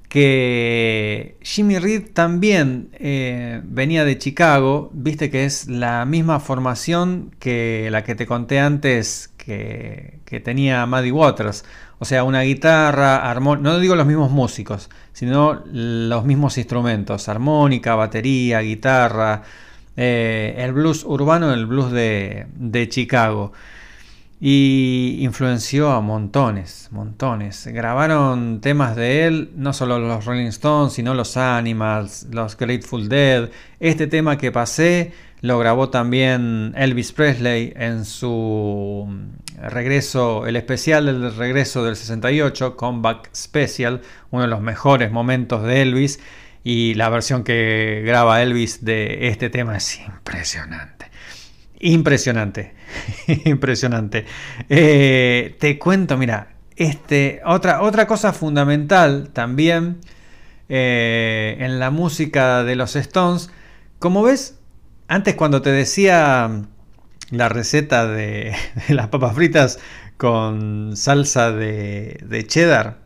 que Jimmy Reed también eh, venía de Chicago, viste que es la misma formación que la que te conté antes que, que tenía Maddie Waters. O sea, una guitarra, armónica, no digo los mismos músicos, sino los mismos instrumentos, armónica, batería, guitarra, eh, el blues urbano, el blues de, de Chicago. Y influenció a montones, montones. Grabaron temas de él, no solo los Rolling Stones, sino los Animals, los Grateful Dead. Este tema que pasé lo grabó también Elvis Presley en su regreso, el especial del regreso del 68, Comeback Special, uno de los mejores momentos de Elvis. Y la versión que graba Elvis de este tema es impresionante. Impresionante, <laughs> impresionante. Eh, te cuento, mira, este, otra, otra cosa fundamental también eh, en la música de los Stones, como ves, antes cuando te decía la receta <laughs> de, las papas fritas con salsa de, de cheddar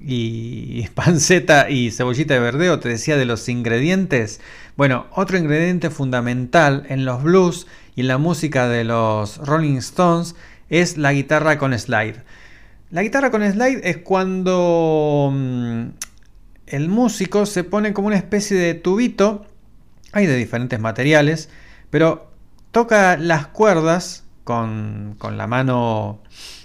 y <laughs> panceta y cebollita de verdeo, te decía de los ingredientes. Bueno, otro ingrediente fundamental en los blues y en la música de los Rolling Stones es la guitarra con slide. La guitarra con slide es cuando mm, el músico se pone como una especie de tubito, hay de diferentes materiales, pero toca las cuerdas con, con la mano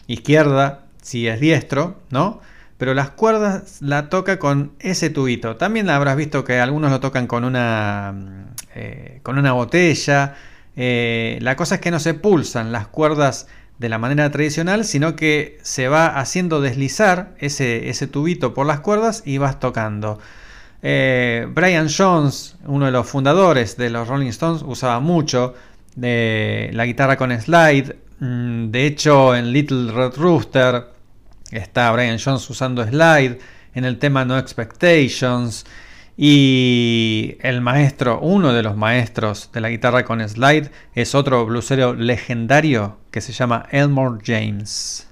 izquierda, si es diestro, ¿no? pero las cuerdas la toca con ese tubito. También habrás visto que algunos lo tocan con una, eh, con una botella. Eh, la cosa es que no se pulsan las cuerdas de la manera tradicional, sino que se va haciendo deslizar ese, ese tubito por las cuerdas y vas tocando. Eh, Brian Jones, uno de los fundadores de los Rolling Stones, usaba mucho de la guitarra con slide. Mm, De hecho, en Little Red Rooster Está Brian Jones usando slide en el tema No Expectations. Y el maestro, uno de los maestros de la guitarra con slide, es otro blusero legendario que se llama Elmore James.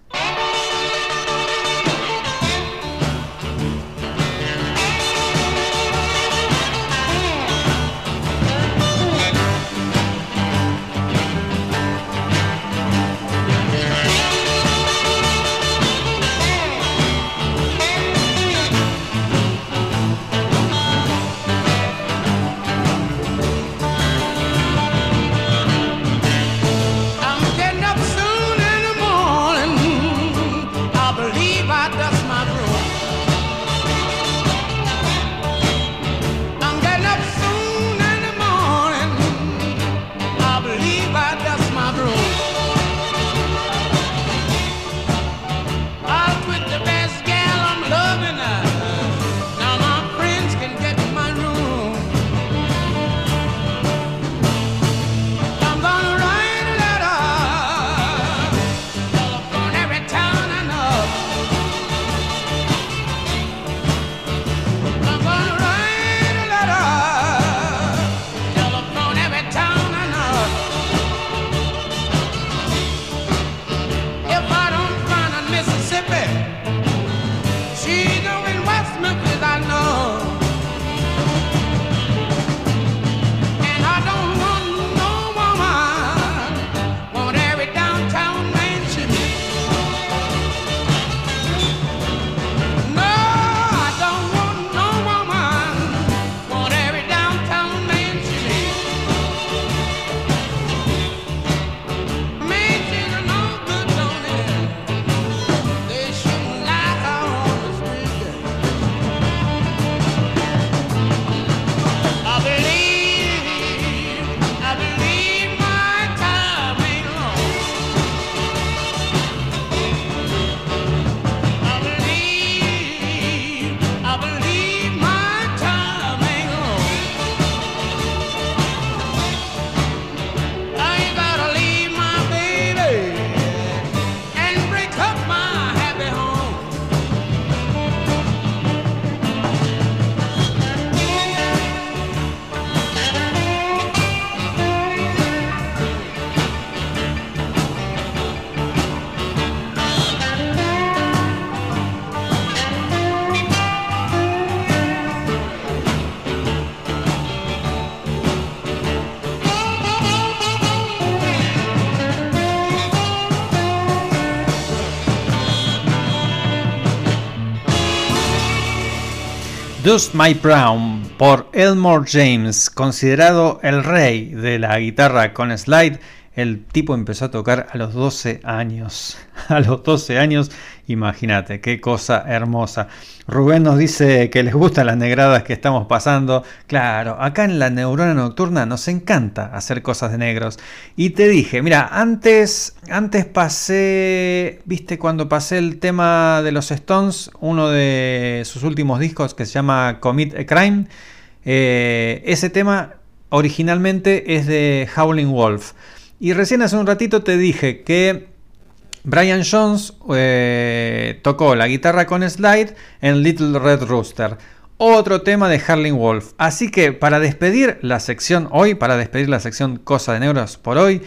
Dust My Brown por Elmore James, considerado el rey de la guitarra con slide. El tipo empezó a tocar a los 12 años. <laughs> A los 12 años, imagínate, qué cosa hermosa. Rubén nos dice que les gustan las negradas que estamos pasando. Claro, acá en la neurona nocturna nos encanta hacer cosas de negros. Y te dije, mira, antes, antes pasé, viste, cuando pasé el tema de los Stones, uno de sus últimos discos que se llama Commit a Crime. Eh, ese tema originalmente es de Howling Wolf. Y recién hace un ratito te dije que Brian Jones eh, tocó la guitarra con slide en Little Red Rooster. Otro tema de Harling Wolf. Así que para despedir la sección hoy, para despedir la sección Cosa de Negros por hoy,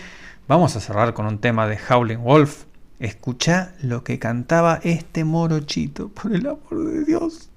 vamos a cerrar con un tema de Howling Wolf. Escucha lo que cantaba este morochito, por el amor de Dios.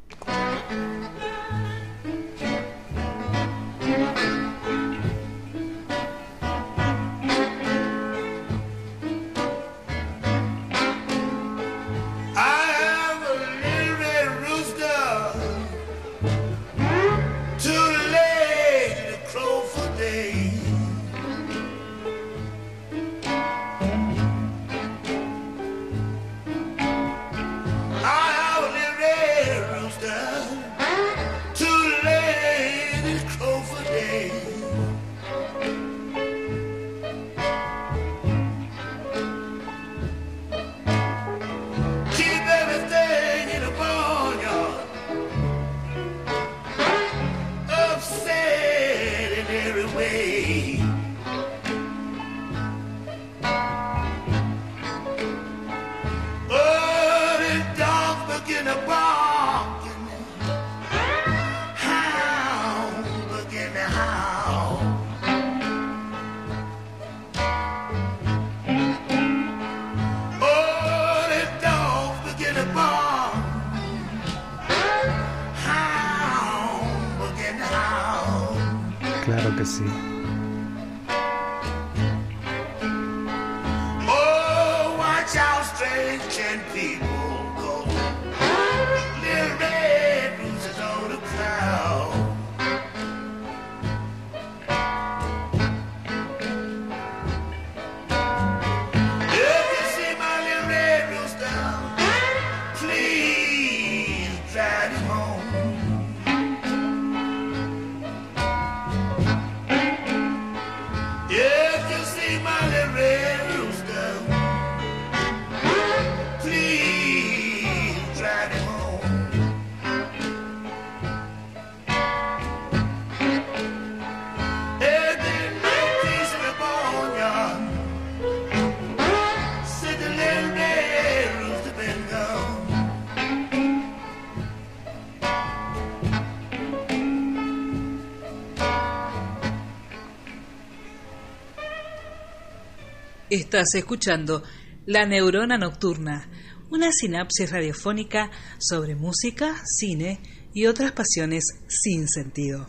Estás escuchando La Neurona Nocturna, una sinapsis radiofónica sobre música, cine y otras pasiones sin sentido.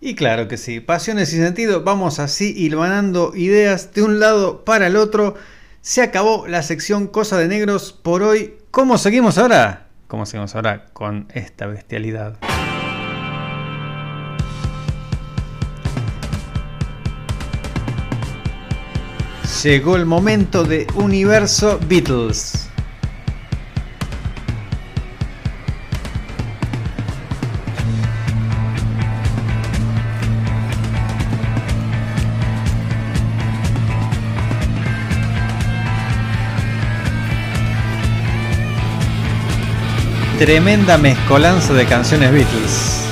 Y claro que sí, pasiones sin sentido, vamos así hilvanando ideas de un lado para el otro. Se acabó la sección Cosa de Negros por hoy. ¿Cómo seguimos ahora? ¿Cómo seguimos ahora con esta bestialidad? Llegó el momento de Universo Beatles. Tremenda mezcolanza de canciones Beatles.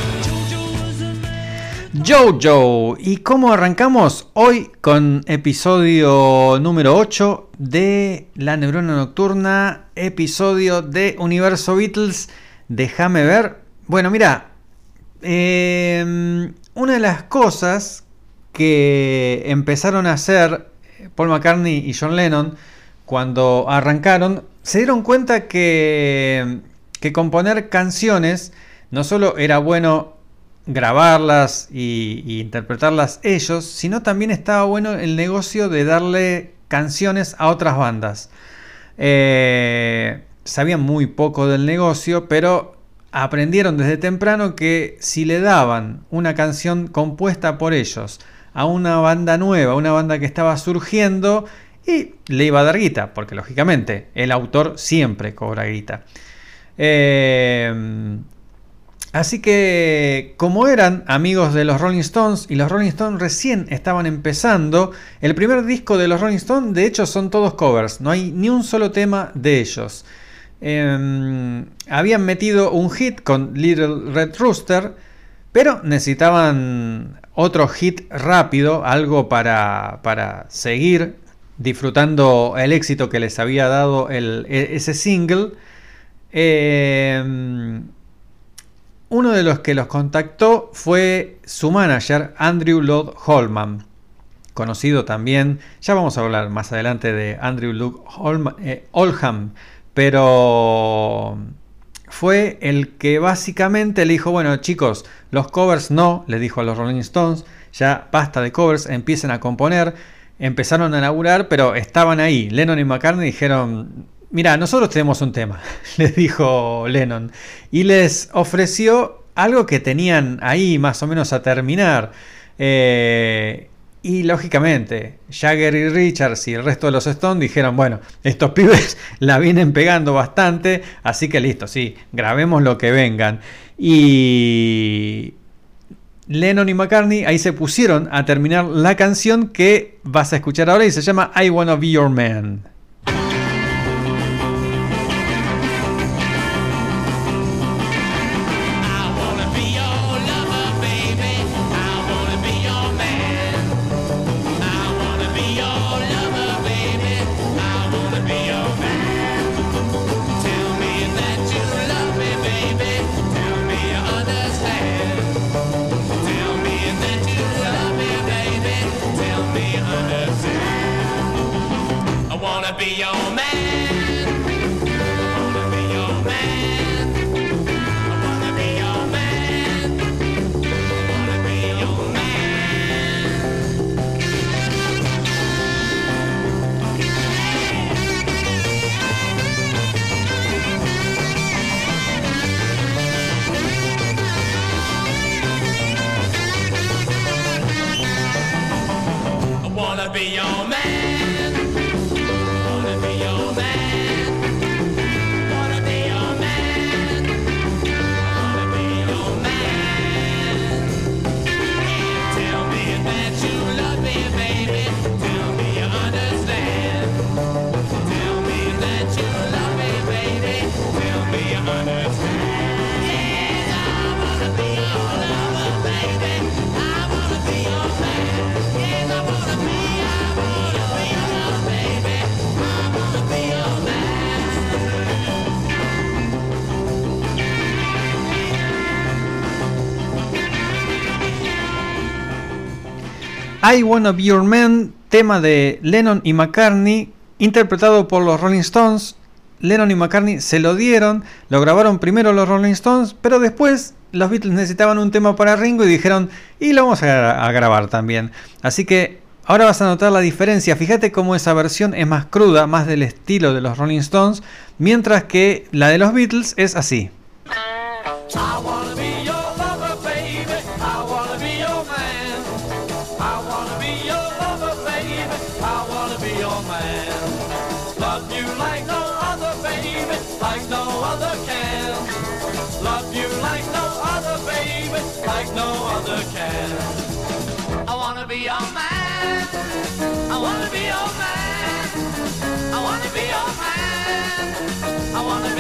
Jojo. ¿Y cómo arrancamos? Hoy con episodio número 8 de La Neurona Nocturna, episodio de Universo Beatles. Déjame ver. Bueno, mira, em, una de las cosas que empezaron a hacer Paul McCartney y John Lennon cuando arrancaron, se dieron cuenta que, que componer canciones no solo era bueno grabarlas y, interpretarlas ellos, sino también estaba bueno el negocio de darle canciones a otras bandas. Eh, sabían muy poco del negocio, pero aprendieron desde temprano que si le daban una canción compuesta por ellos a una banda nueva, una banda que estaba surgiendo, y le iba a dar guita, porque lógicamente el autor siempre cobra guita. Eh, así que como eran amigos de los Rolling Stones y los Rolling Stones recién estaban empezando, el primer disco de los Rolling Stones de hecho son todos covers, no hay ni un solo tema de ellos. Eh, habían metido un hit con Little Red Rooster, pero necesitaban otro hit rápido, algo para, para seguir disfrutando el éxito que les había dado e, ese single. Eh, uno de los que los contactó fue su manager, Andrew Lloyd Holman, conocido también, ya vamos a hablar más adelante de Andrew Lloyd Holman, eh, pero fue el que básicamente le dijo, bueno chicos, los covers no, le dijo a los Rolling Stones, ya basta de covers, empiecen a componer, empezaron a laburar, pero estaban ahí, Lennon y McCartney dijeron, mira, nosotros tenemos un tema, <laughs> les dijo Lennon, y les ofreció algo que tenían ahí más o menos a terminar. Eh, y lógicamente, Jagger y Richards y el resto de los Stones dijeron, bueno, estos <laughs> pibes la vienen pegando bastante, así que listo, sí, grabemos lo que vengan. Y Lennon y McCartney ahí se pusieron a terminar la canción que vas a escuchar ahora y se llama I Wanna Be Your Man. I Wanna Be Your Man, tema de Lennon y McCartney, interpretado por los Rolling Stones. Lennon y McCartney se lo dieron, lo grabaron primero los Rolling Stones, pero después los Beatles necesitaban un tema para Ringo y dijeron, y lo vamos a, a grabar también. Así que ahora vas a notar la diferencia. Fíjate cómo esa versión es más cruda, más del estilo de los Rolling Stones, mientras que la de los Beatles es así.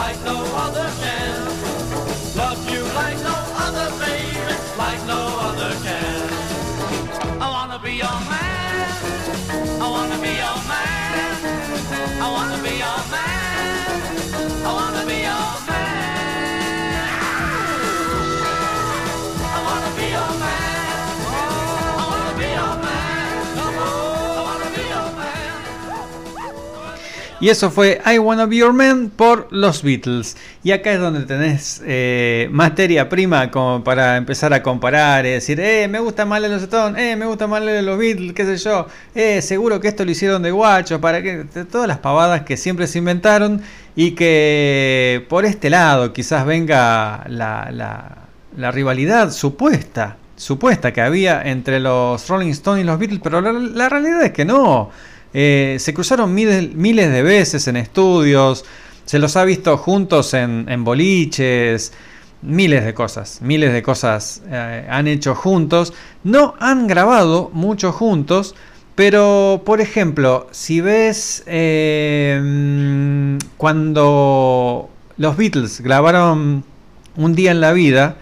Like no other can. Love you like no other, baby, like no other can. Y eso fue I Wanna Be Your Man por los Beatles. Y acá es donde tenés eh, materia prima como para empezar a comparar y decir, eh, me gusta más los Stones, eh, me gusta más los Beatles, qué sé yo, eh, seguro que esto lo hicieron de guacho, para que todas las pavadas que siempre se inventaron y que por este lado quizás venga la, la- la rivalidad supuesta, supuesta que había entre los Rolling Stones y los Beatles, pero la, la realidad es que no. Eh, se cruzaron miles, miles de veces en estudios, se los ha visto juntos en, boliches, miles de cosas, miles de cosas eh, han hecho juntos. No han grabado mucho juntos, pero por ejemplo, si ves eh, cuando los Beatles grabaron Un día en la vida,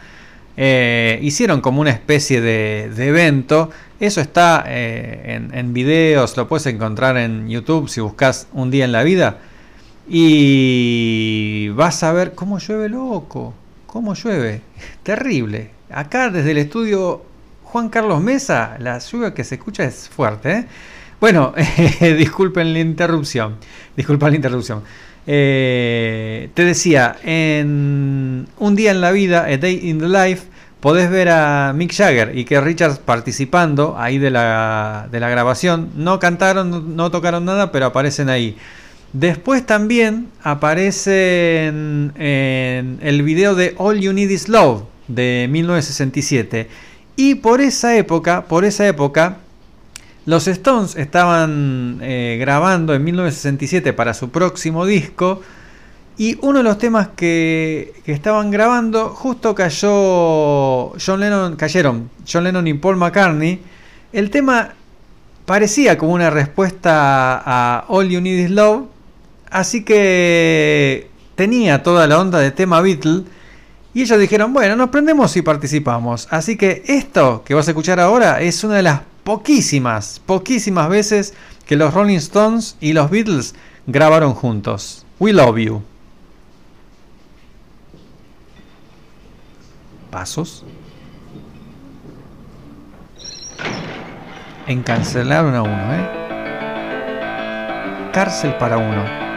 hicieron como una especie de evento. Eso está eh, en, videos, lo puedes encontrar en YouTube si buscas Un día en la vida. Y vas a ver cómo llueve loco, cómo llueve. <laughs> Terrible. Acá desde el estudio Juan Carlos Mesa, la lluvia que se escucha es fuerte. ¿eh? Bueno, <laughs> disculpen la interrupción. Disculpen la interrupción. Eh, te decía, en Un día en la vida, A Day in the Life, podés ver a Mick Jagger y que Richards participando ahí de la, de la grabación. No cantaron, no, tocaron nada, pero aparecen ahí. Después también aparece en, en el video de All You Need Is Love de 1967. Y por esa época, por esa época, los Stones estaban eh, grabando en 1967 para su próximo disco. Y uno de los temas que, estaban grabando, justo cayó John Lennon, cayeron John Lennon y Paul McCartney. El tema parecía como una respuesta a All You Need Is Love. Así que tenía toda la onda de tema Beatle. Y ellos dijeron, bueno, nos prendemos y participamos. Así que esto que vas a escuchar ahora es una de las poquísimas, poquísimas veces que los Rolling Stones y los Beatles grabaron juntos. We Love You. Pasos. Encancelaron a uno, ¿eh? Cárcel para uno.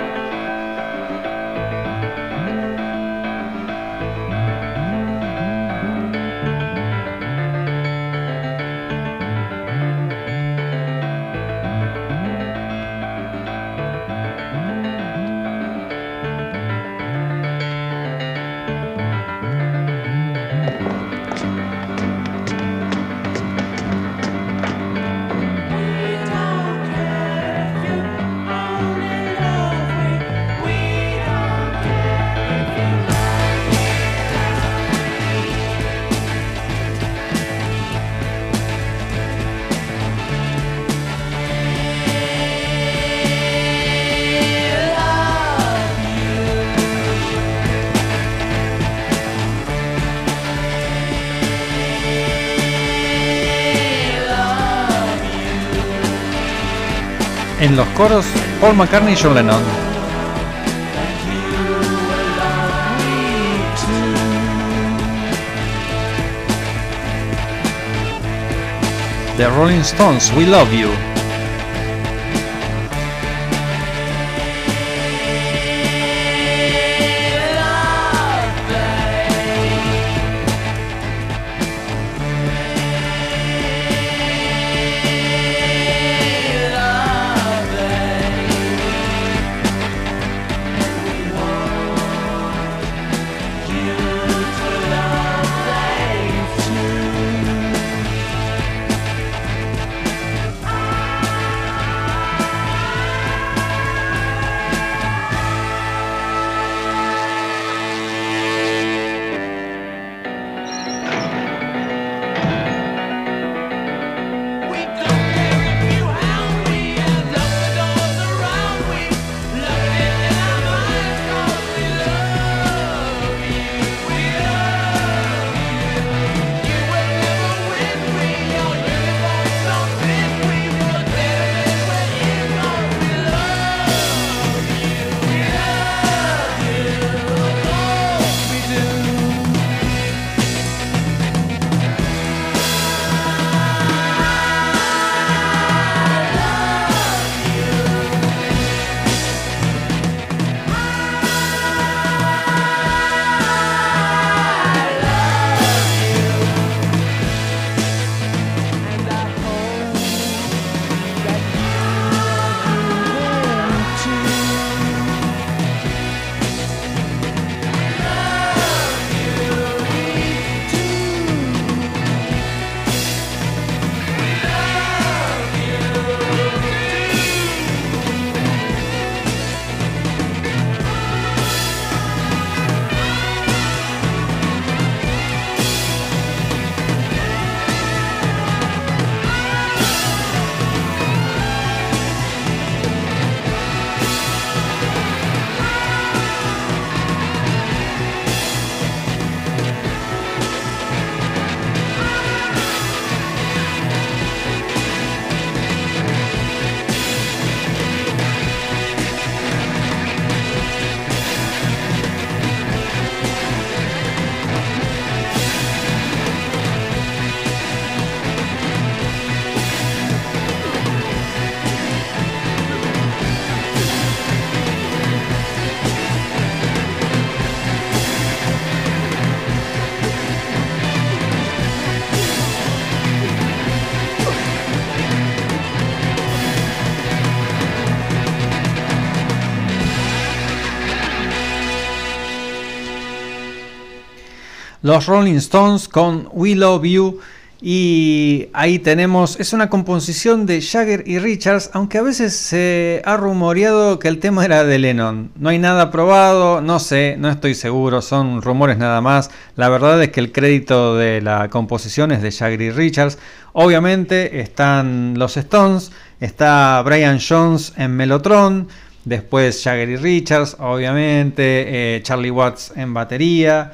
En los coros, Paul McCartney y John Lennon. The Rolling Stones, We Love You. Los Rolling Stones con We Love You. Y ahí tenemos, es una composición de Jagger y Richards, aunque a veces se ha rumoreado que el tema era de Lennon. No hay nada probado, no sé, no estoy seguro, son rumores nada más. La verdad es que el crédito de la composición es de Jagger y Richards. Obviamente están los Stones, está Brian Jones en Melotron, después Jagger y Richards, obviamente, eh, Charlie Watts en batería.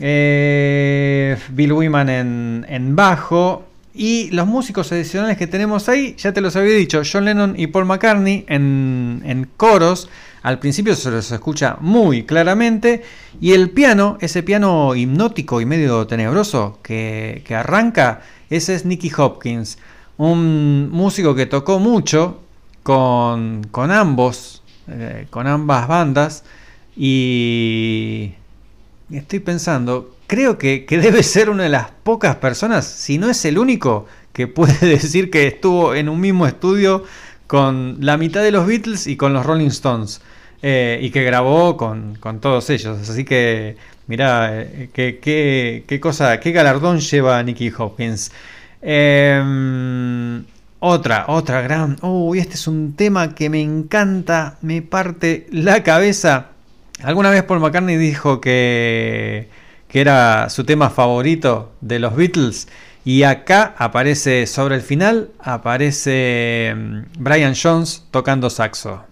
Eh, Bill Wyman en, bajo. Y los músicos adicionales que tenemos ahí, ya te los había dicho, John Lennon y Paul McCartney en, en coros. Al principio se los escucha muy claramente. Y el piano, ese piano hipnótico y medio tenebroso que, que arranca, ese es Nicky Hopkins. Un músico que tocó mucho con, con ambos, eh, con ambas bandas. Y estoy pensando, creo que, que debe ser una de las pocas personas, si no es el único, que puede <laughs> decir que estuvo en un mismo estudio con la mitad de los Beatles y con los Rolling Stones. eh, y que grabó con, con todos ellos. Así que, mirá, eh, qué, qué- qué cosa, qué galardón lleva Nicky Hopkins. Em, otra, otra gran. Uy, este es un tema que me encanta, me parte la cabeza. Alguna vez Paul McCartney dijo que, que era su tema favorito de los Beatles. Y acá aparece, sobre el final, aparece mm, Brian Jones tocando saxo.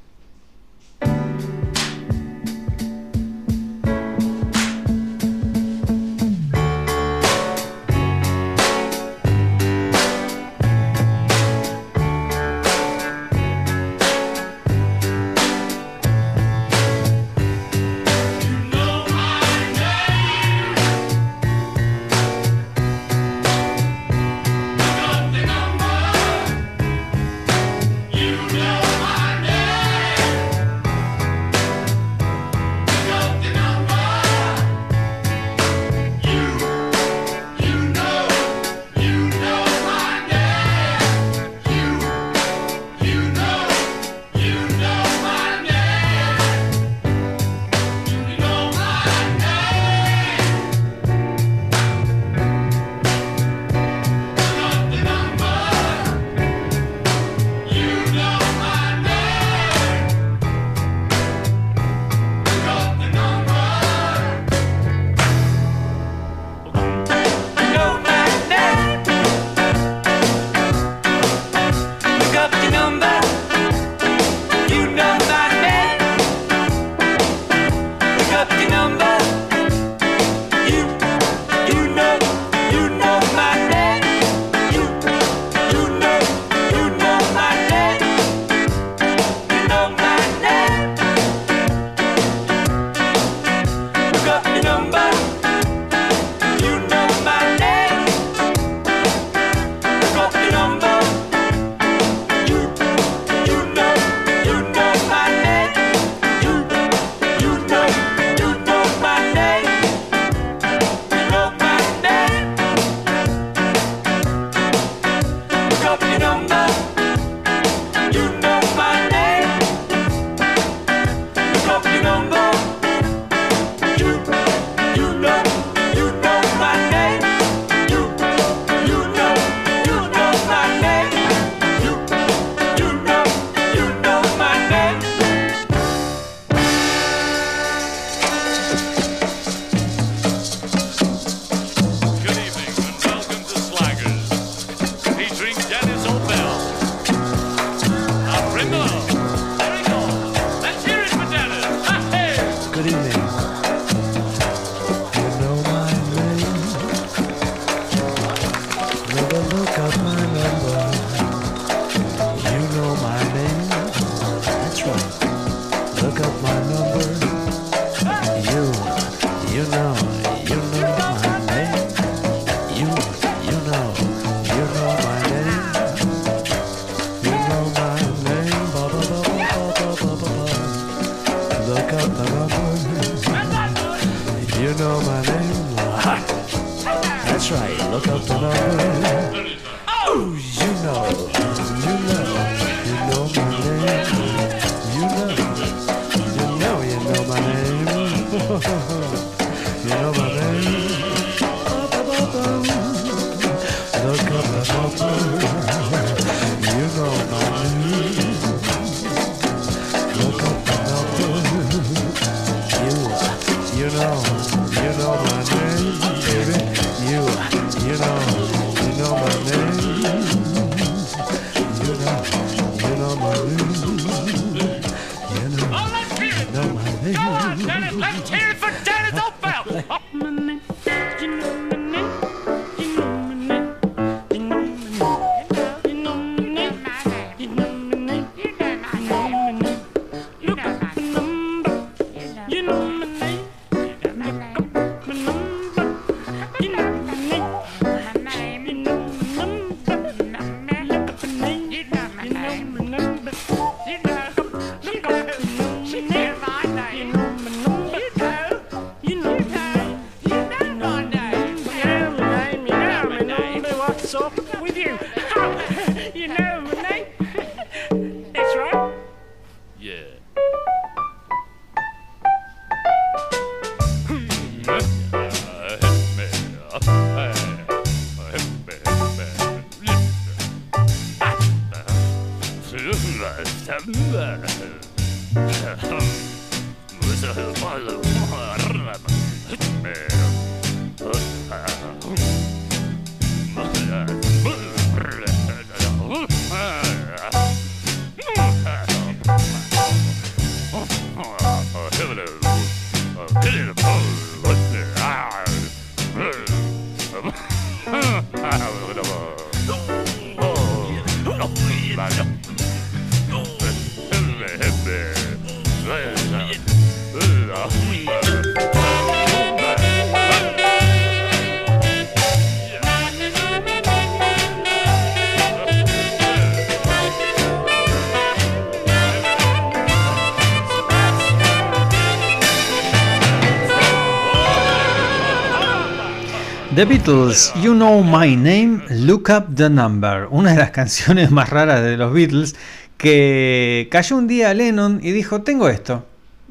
The Beatles, You Know My Name, Look Up the Number, una de las <laughs> canciones más raras de los Beatles, que cayó un día a Lennon y dijo, tengo esto.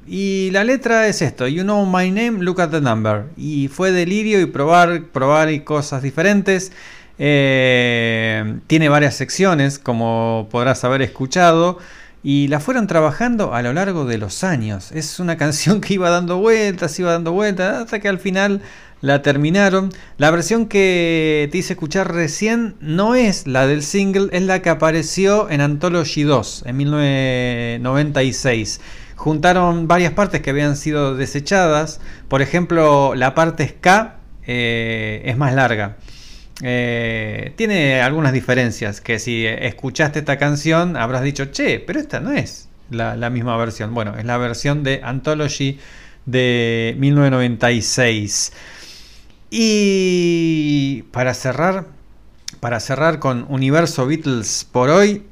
Y la letra es esto, You Know My Name, Look at the Number. Y fue delirio y probar, probar y cosas diferentes. Eh, tiene varias secciones, como podrás haber escuchado. Y la fueron trabajando a lo largo de los años. Es una <laughs> canción que iba dando vueltas, iba dando vueltas, hasta que al final la terminaron. La versión que te hice escuchar recién no es la del single, es la que apareció en Anthology 2 en 1996. Juntaron varias partes que habían sido desechadas. Por ejemplo, la parte ska eh, es más larga. Eh, tiene algunas diferencias que si escuchaste esta canción habrás dicho, che, pero esta no es la, la misma versión. Bueno, es la versión de Anthology de 1996. Y para cerrar, para cerrar con Universo Beatles por hoy,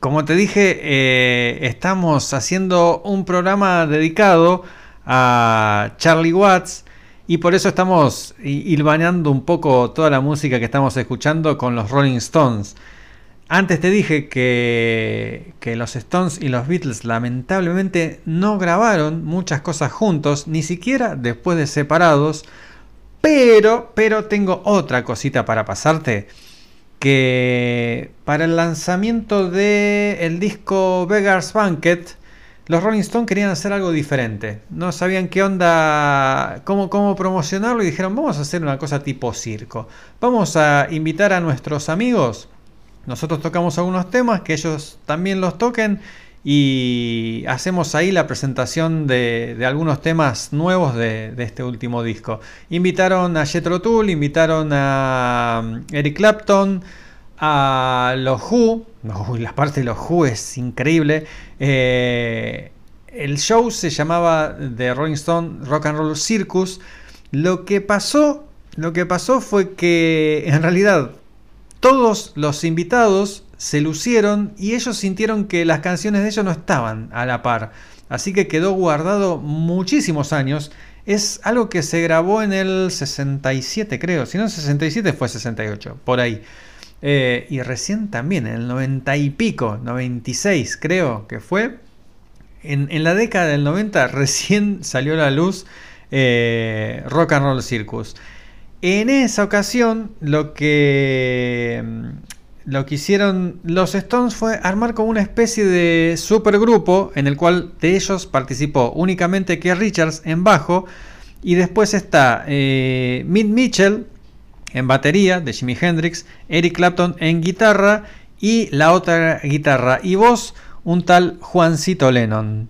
como te dije, eh, estamos haciendo un programa dedicado a Charlie Watts y por eso estamos hilvanando un poco toda la música que estamos escuchando con los Rolling Stones. Antes te dije que los Stones y los Beatles lamentablemente no grabaron muchas cosas juntos, ni siquiera después de separados. Pero, pero tengo otra cosita para pasarte. Que para el lanzamiento del el disco Beggar's Banquet, los Rolling Stones querían hacer algo diferente. No sabían qué onda, cómo, cómo promocionarlo y dijeron, vamos a hacer una cosa tipo circo. Vamos a invitar a nuestros amigos. Nosotros tocamos algunos temas, que ellos también los toquen y hacemos ahí la presentación de, algunos temas nuevos de, este último disco. Invitaron a Jethro Tull, invitaron a um, Eric Clapton, a los Who, no, la parte de los Who es increíble. Eh, el show se llamaba The Rolling Stone Rock and Roll Circus. Lo que pasó, lo que pasó fue que en realidad todos los invitados se lucieron y ellos sintieron que las canciones de ellos no estaban a la par. Así que quedó guardado muchísimos años. Es algo que se grabó en el 67, creo. Si no, 67 fue 68, por ahí. Eh, y recién también, en el 90 y pico, 96 creo que fue. En, en la década del 90 <laughs> recién salió a la luz eh, Rock and Roll Circus. En esa ocasión lo que lo que hicieron los Stones fue armar como una especie de supergrupo en el cual de ellos participó únicamente Keith Richards en bajo y después está eh, Mitchell en batería de Jimi Hendrix, Eric Clapton en guitarra y la otra guitarra y voz un tal Juancito Lennon.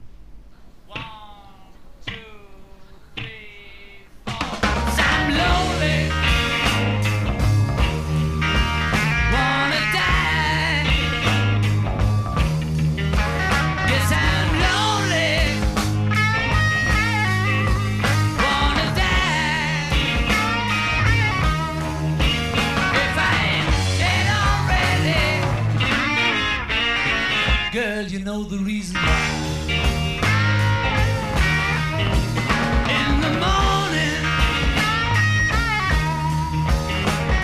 Know the reason why. In the morning,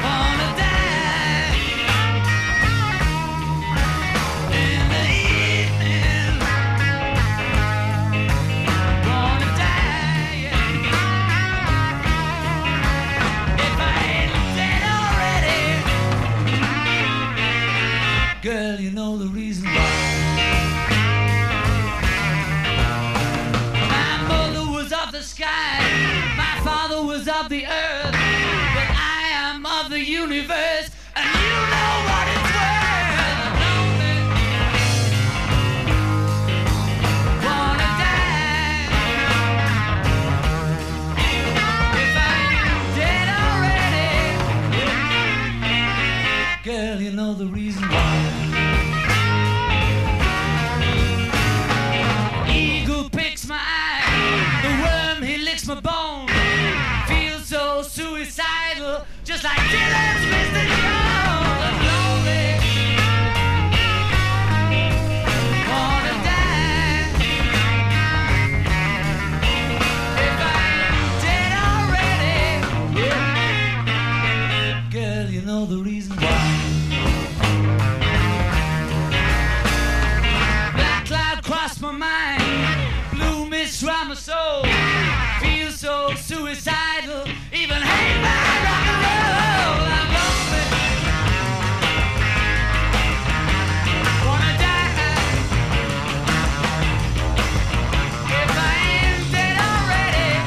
wanna die. In the evening, wanna die. If I ain't dead already, girl, you know the reason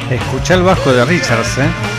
Escucha el bajo de Richards, ¿eh?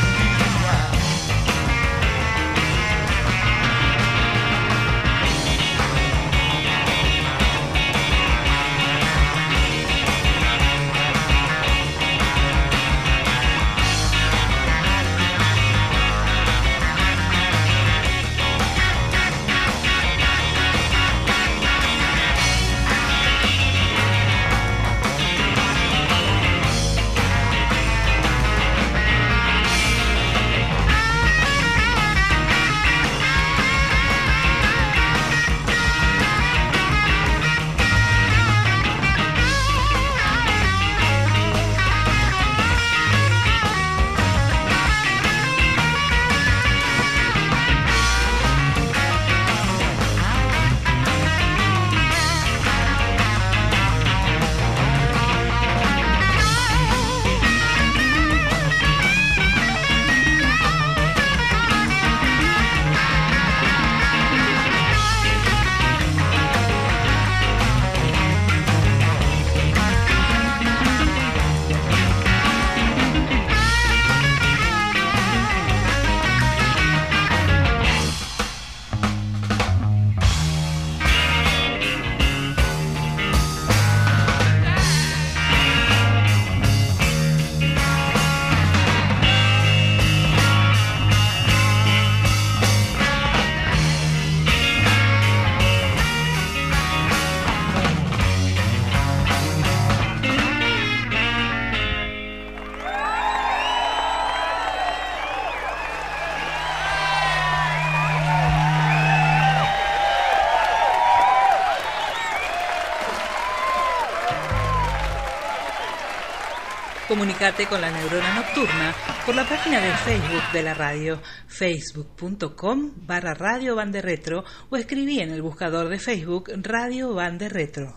Comunicate con la neurona nocturna por la página de Facebook de la radio, facebook.com barra radio Bande retro o escribí en el buscador de Facebook Radio Bande retro.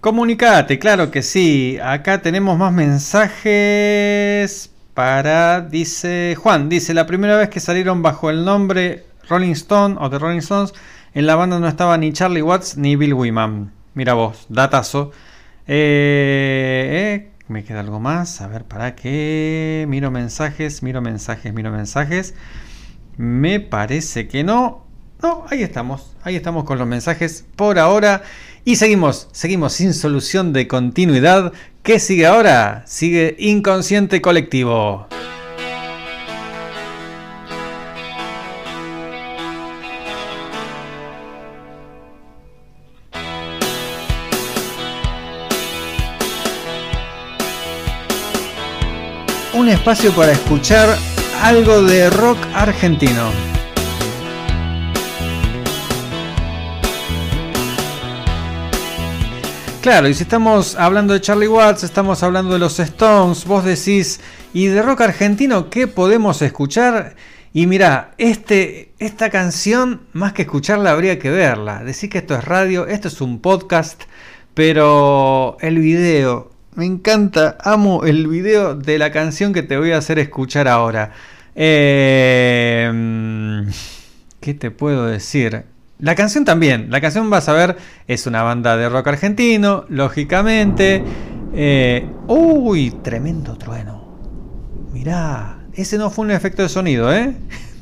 Comunicate, claro que sí. Acá tenemos más mensajes para, dice Juan, dice, la primera vez que salieron bajo el nombre Rolling Stone o The Rolling Stones, en la banda no estaba ni Charlie Watts ni Bill Wyman. Mira vos, datazo. Eh, eh, me queda algo más. A ver, ¿para qué? Miro mensajes, miro mensajes, miro mensajes. Me parece que no. No, ahí estamos. Ahí estamos con los mensajes por ahora. Y seguimos, seguimos sin solución de continuidad. ¿Qué sigue ahora? Sigue Inconsciente Colectivo. Espacio para escuchar algo de rock argentino. Claro, y si estamos hablando de Charlie Watts, estamos hablando de los Stones, vos decís, ¿y de rock argentino qué podemos escuchar? Y mirá, este, esta canción, más que escucharla, habría que verla. Decís que esto es radio, esto es un podcast, pero el video, me encanta, amo el video de la canción que te voy a hacer escuchar ahora. Eh, ¿Qué te puedo decir? La canción también, la canción vas a ver, es una banda de rock argentino, lógicamente. Eh, uy, tremendo trueno. Mirá, ese no fue un efecto de sonido, ¿eh?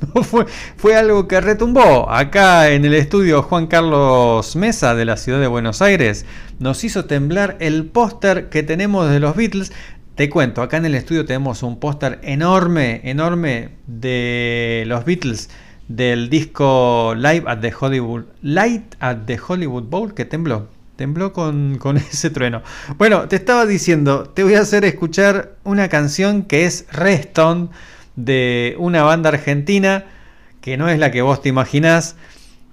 <laughs> Fue algo que retumbó. Acá en el estudio Juan Carlos Mesa de la ciudad de Buenos Aires nos hizo temblar el póster que tenemos de los Beatles. Te cuento, acá en el estudio tenemos un póster enorme, enorme de los Beatles del disco Live at the Hollywood Light at the Hollywood Bowl que tembló. Tembló con, con <laughs> ese trueno. Bueno, te estaba diciendo, te voy a hacer escuchar una canción que es Reston de una banda argentina que no es la que vos te imaginás.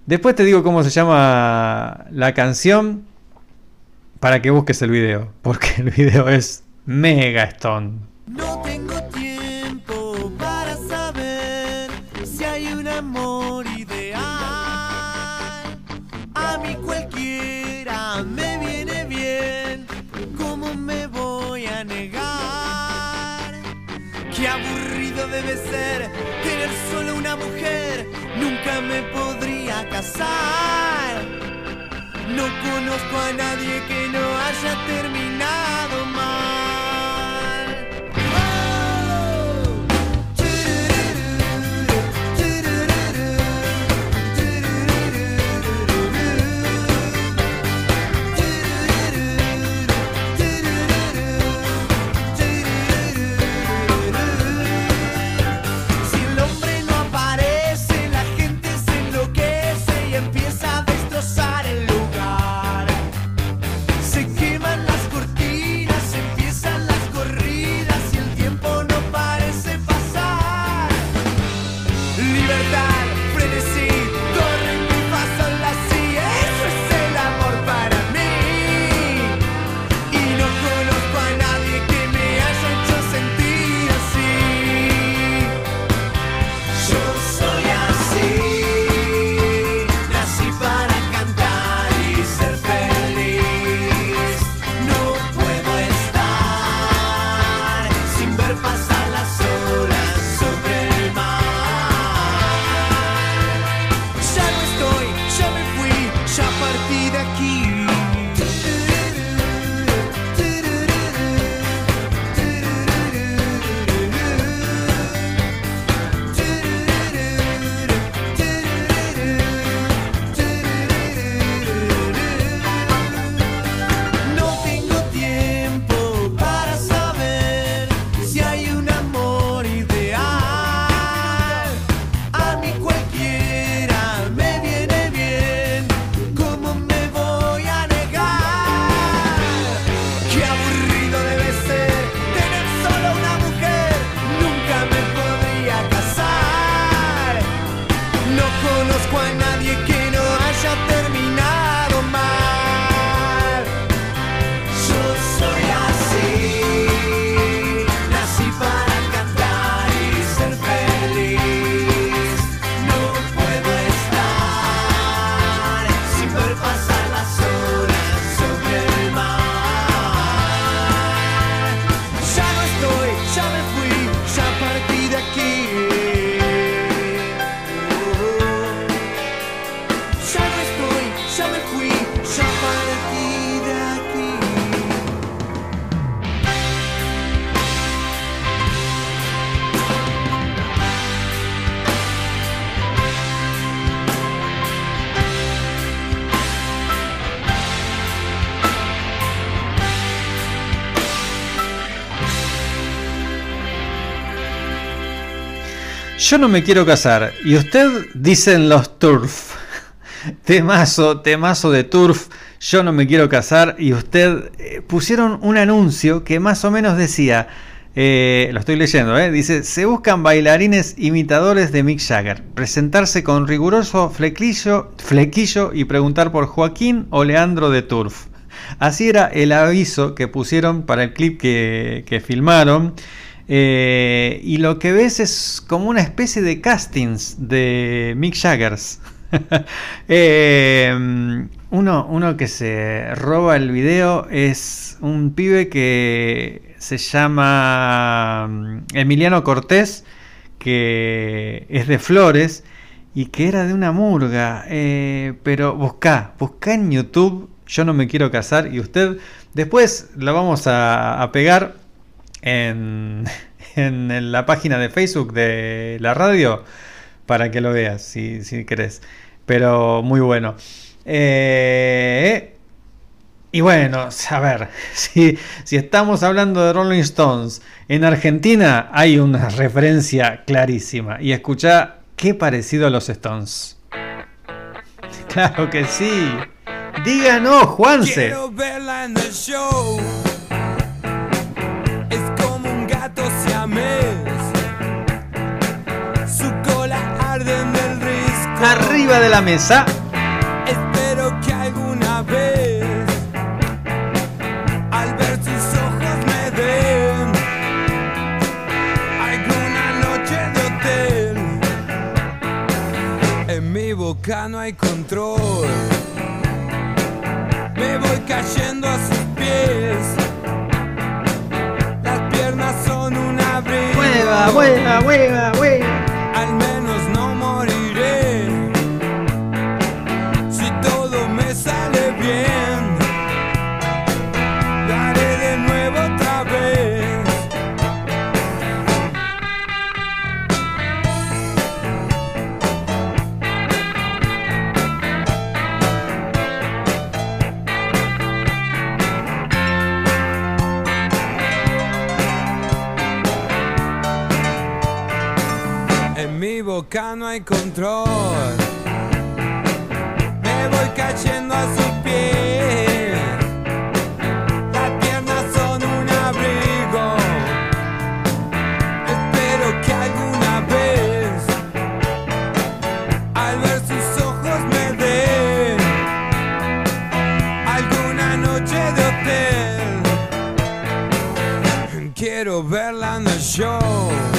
Después te digo cómo se llama la canción para que busques el video, porque el video es mega stone. No tengo tiempo No conozco a nadie que no haya terminado Yo no me quiero casar. Y usted dicen los turf. <laughs> Temazo, temazo de turf. Yo no me quiero casar. Y usted eh, pusieron un anuncio que más o menos decía. eh, lo estoy leyendo, eh, dice, se buscan bailarines imitadores de Mick Jagger, presentarse con riguroso flequillo, flequillo y preguntar por Joaquín o Leandro de Turf. Así era el aviso que pusieron para el clip que, que filmaron. Eh, y lo que ves es como una especie de castings de Mick Jaggers. <laughs> Eh, uno, uno que se roba el video es un pibe que se llama mm, Emiliano Cortés, que es de Flores y que era de una murga. eh, pero busca, busca en YouTube, yo no me quiero casar y usted después lo vamos a pegar en, la página de Facebook de la radio para que lo veas si, si querés. Pero muy bueno. Eh, y bueno, a ver, <laughs> si, si estamos hablando de Rolling Stones, en Argentina hay una referencia clarísima. Y escucha qué parecido a los Stones. <laughs> Claro que sí. Díganos, Juanse. Arriba de la mesa. Espero que alguna vez al ver sus ojos me den alguna noche de hotel. En mi boca no hay control. Me voy cayendo a sus pies. Las piernas son un abrigo. Mueva, mueva, mueva, mueva. Boca no hay control. Me voy cayendo a sus pies. Las piernas son un abrigo. Espero que alguna vez, al ver sus ojos, me den alguna noche de hotel. Quiero verla en el show.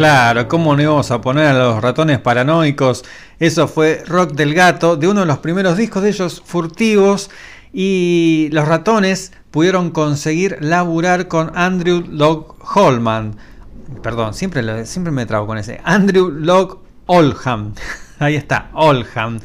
Claro, ¿cómo no íbamos a poner a los ratones paranoicos? Eso fue Rock del Gato, de uno de los primeros discos de ellos, Furtivos, y los ratones pudieron conseguir laburar con Andrew Log Holman. Perdón, siempre, siempre me trago con ese. Andrew Log Oldham. <laughs> Ahí está, Oldham.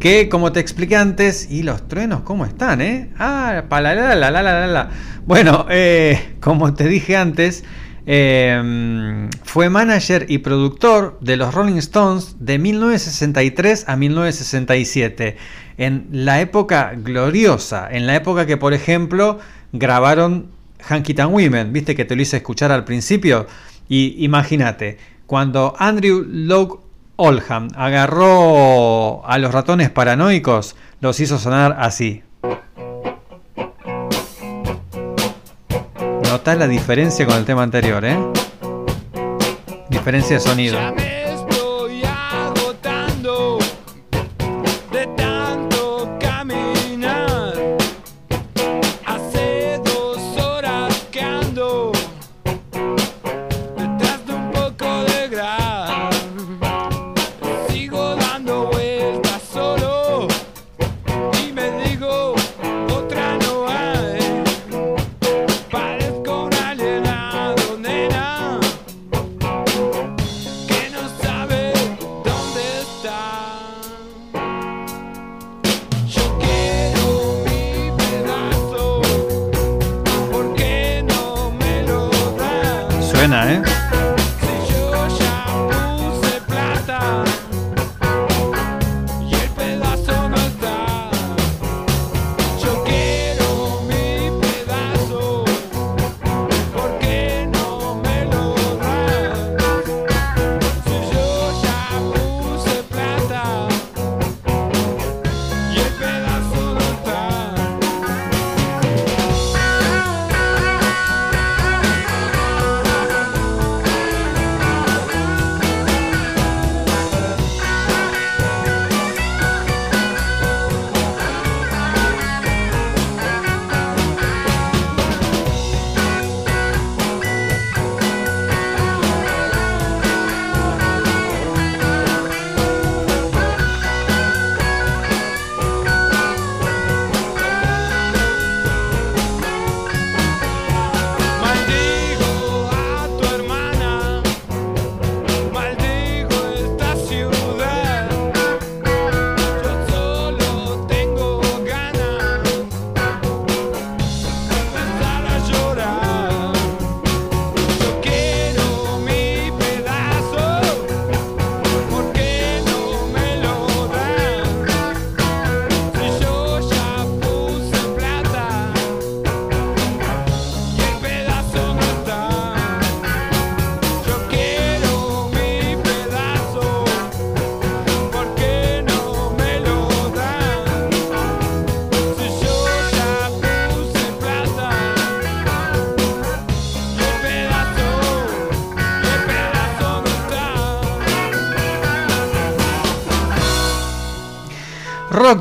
Que como te expliqué antes, y los truenos, ¿cómo están, eh? Ah, la la la la la la. Bueno, eh, como te dije antes, eh, fue manager y productor de los Rolling Stones de 1963 a 1967. En la época gloriosa, en la época que, por ejemplo, grabaron Hanky Tan Women, viste que te lo hice escuchar al principio. Y imagínate, cuando Andrew Lowe Oldham agarró a los ratones paranoicos, los hizo sonar así. Notá la diferencia con el tema anterior, ¿eh? Diferencia de sonido.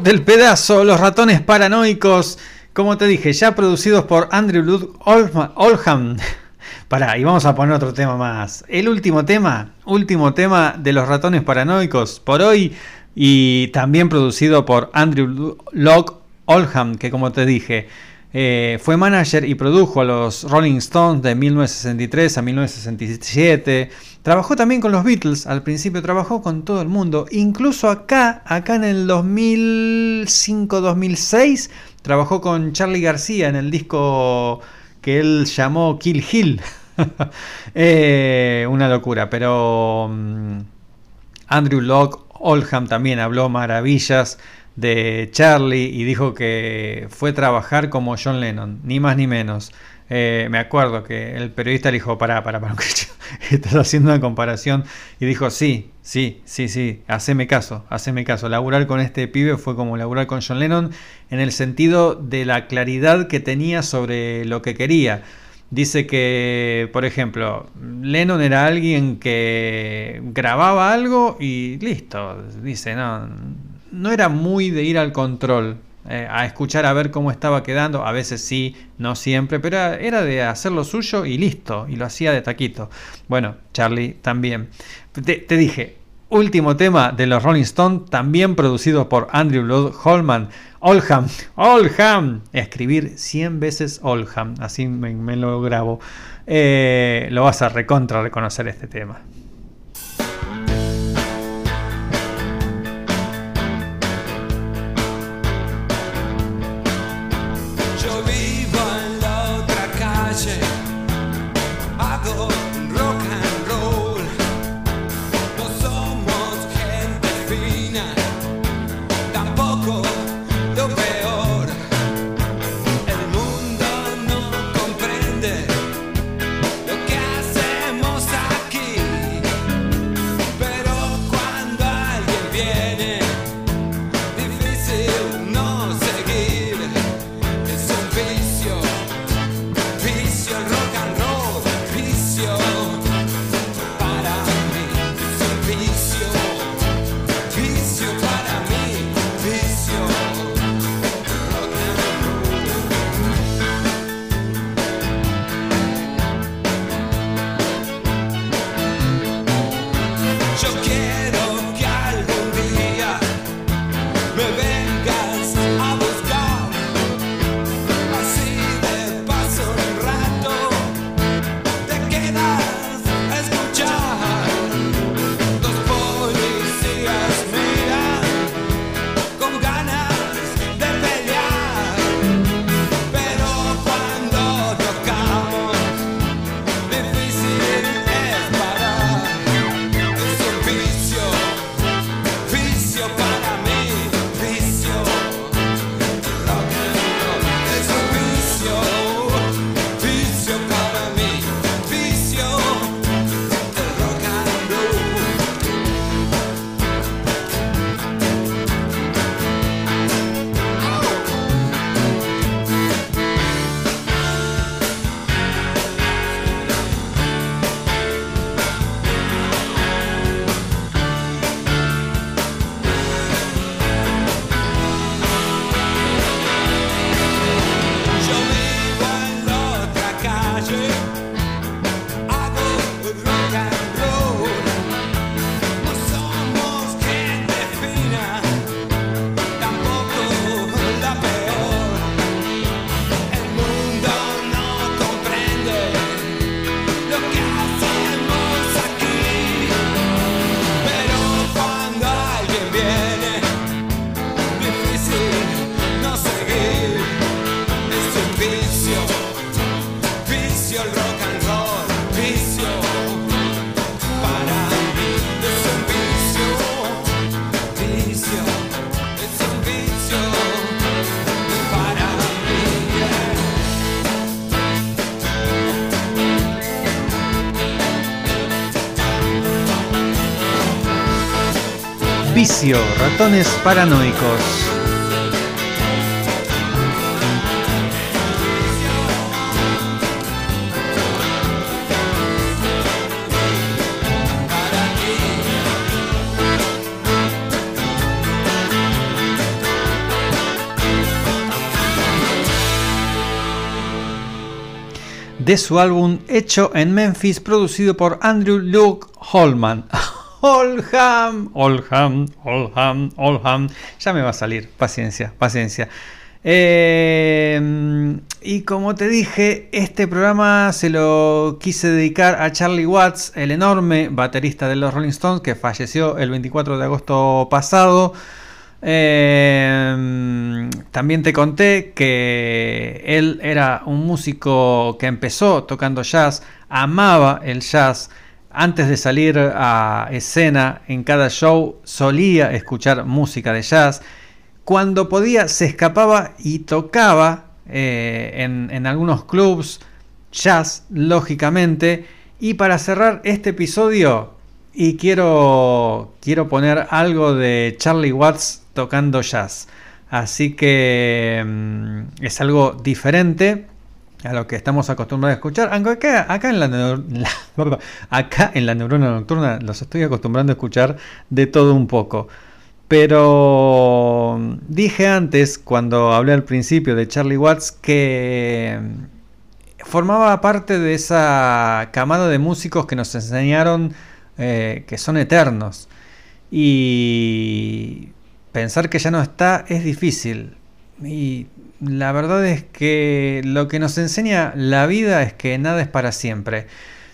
Del pedazo, los ratones paranoicos, como te dije, ya producidos por Andrew Lud Oldham. <laughs> Pará, y vamos a poner otro tema más. El último tema, último tema de los ratones paranoicos por hoy y también producido por Andrew Locke Oldham, que como te dije, eh, fue manager y produjo a los Rolling Stones de 1963 a 1967. Trabajó también con los Beatles, al principio trabajó con todo el mundo, incluso acá, acá en el 2005-2006, trabajó con Charlie García en el disco que él llamó Kill Hill. <laughs> Eh, una locura, pero mm, Andrew Locke Oldham también habló maravillas de Charlie y dijo que fue trabajar como John Lennon, ni más ni menos. Eh, me acuerdo que el periodista le dijo, pará, pará, pará, <laughs> estás haciendo una comparación y dijo, sí, sí, sí, sí, haceme caso, haceme caso. Laburar con este pibe fue como laburar con John Lennon en el sentido de la claridad que tenía sobre lo que quería. Dice que, por ejemplo, Lennon era alguien que grababa algo y listo. Dice, no, no era muy de ir al control, eh, a escuchar a ver cómo estaba quedando. A veces sí, no siempre, pero era, de hacer lo suyo y listo. Y lo hacía de taquito. Bueno, Charlie también. Te, dije, último tema de los Rolling Stones, también producido por Andrew Lloyd Holman. Oldham, Oldham, escribir 100 veces Oldham, así me, me lo grabo. Eh, lo vas a recontra reconocer este tema. Ratones paranoicos. de su álbum Hecho en Memphis, producido por Andrew Luke Holman. Oldham, Oldham, Oldham, Oldham. Ya me va a salir, paciencia, paciencia. Eh, y como te dije, este programa se lo quise dedicar a Charlie Watts, el enorme baterista de los Rolling Stones, que falleció el 24 de agosto pasado. Eh, también te conté que él era un músico que empezó tocando jazz, amaba el jazz. Antes de salir a escena en cada show solía escuchar música de jazz. Cuando podía se escapaba y tocaba eh, en, en algunos clubs jazz, lógicamente. Y para cerrar este episodio, y quiero, quiero poner algo de Charlie Watts tocando jazz. Así que mm, es algo diferente a lo que estamos acostumbrados a escuchar. Aunque acá, en la, la- <laughs> acá en la neurona nocturna los estoy acostumbrando a escuchar de todo un poco. Pero dije antes, cuando hablé al principio de Charlie Watts, que formaba parte de esa camada de músicos que nos enseñaron eh, que son eternos. Y pensar que ya no está es difícil. Y la verdad es que lo que nos enseña la vida es que nada es para siempre.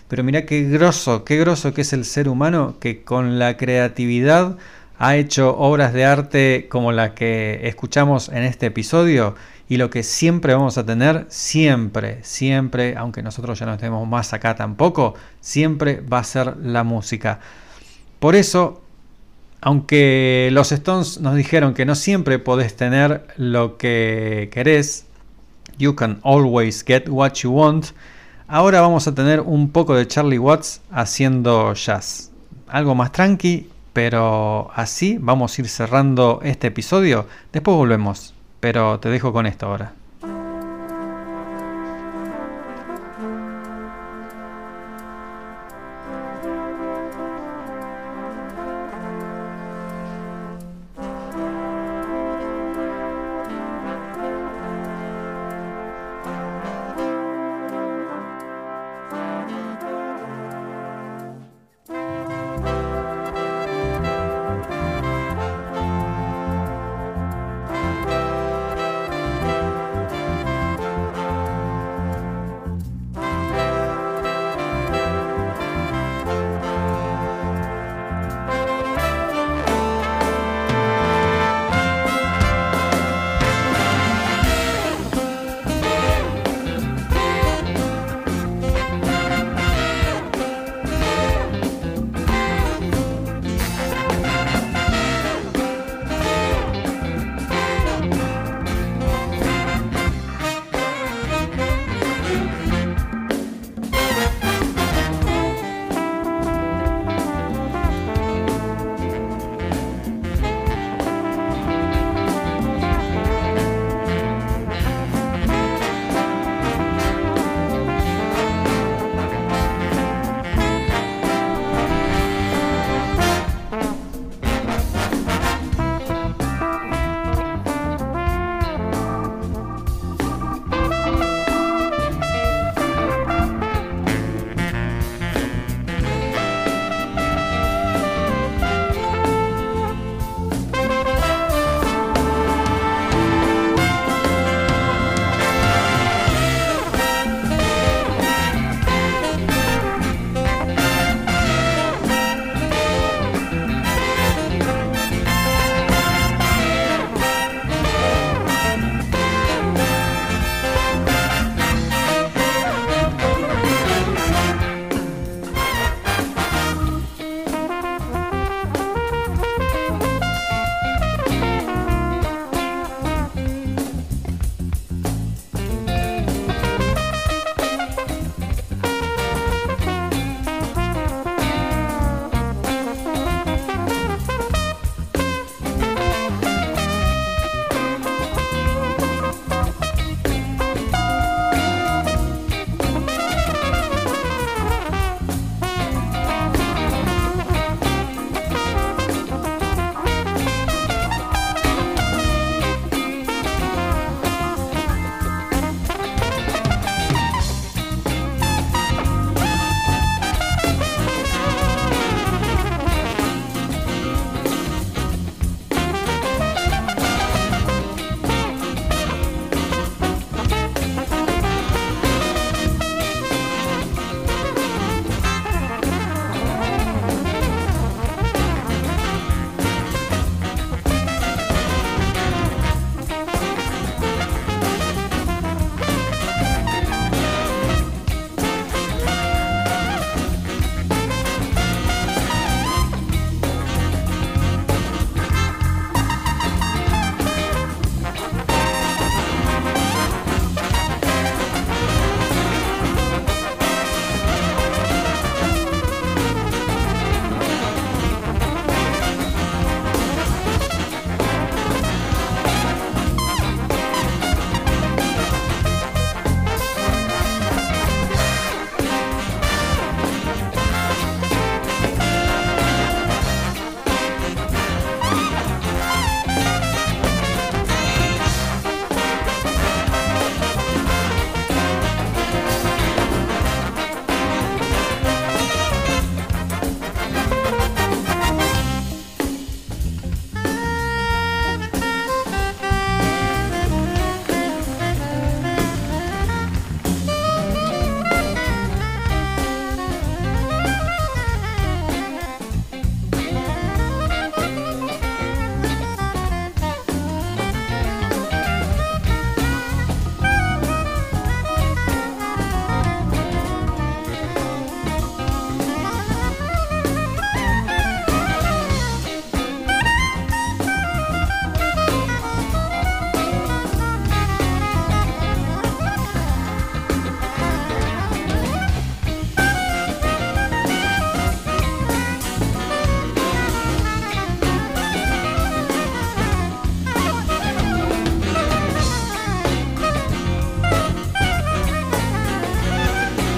Pero mira qué grosso, qué grosso que es el ser humano que con la creatividad ha hecho obras de arte como la que escuchamos en este episodio y lo que siempre vamos a tener, siempre, siempre, aunque nosotros ya no estemos más acá tampoco, siempre va a ser la música. Por eso, aunque los Stones nos dijeron que no siempre podés tener lo que querés, you can always get what you want, ahora vamos a tener un poco de Charlie Watts haciendo jazz. Algo más tranqui, pero así vamos a ir cerrando este episodio. Después volvemos, pero te dejo con esto ahora.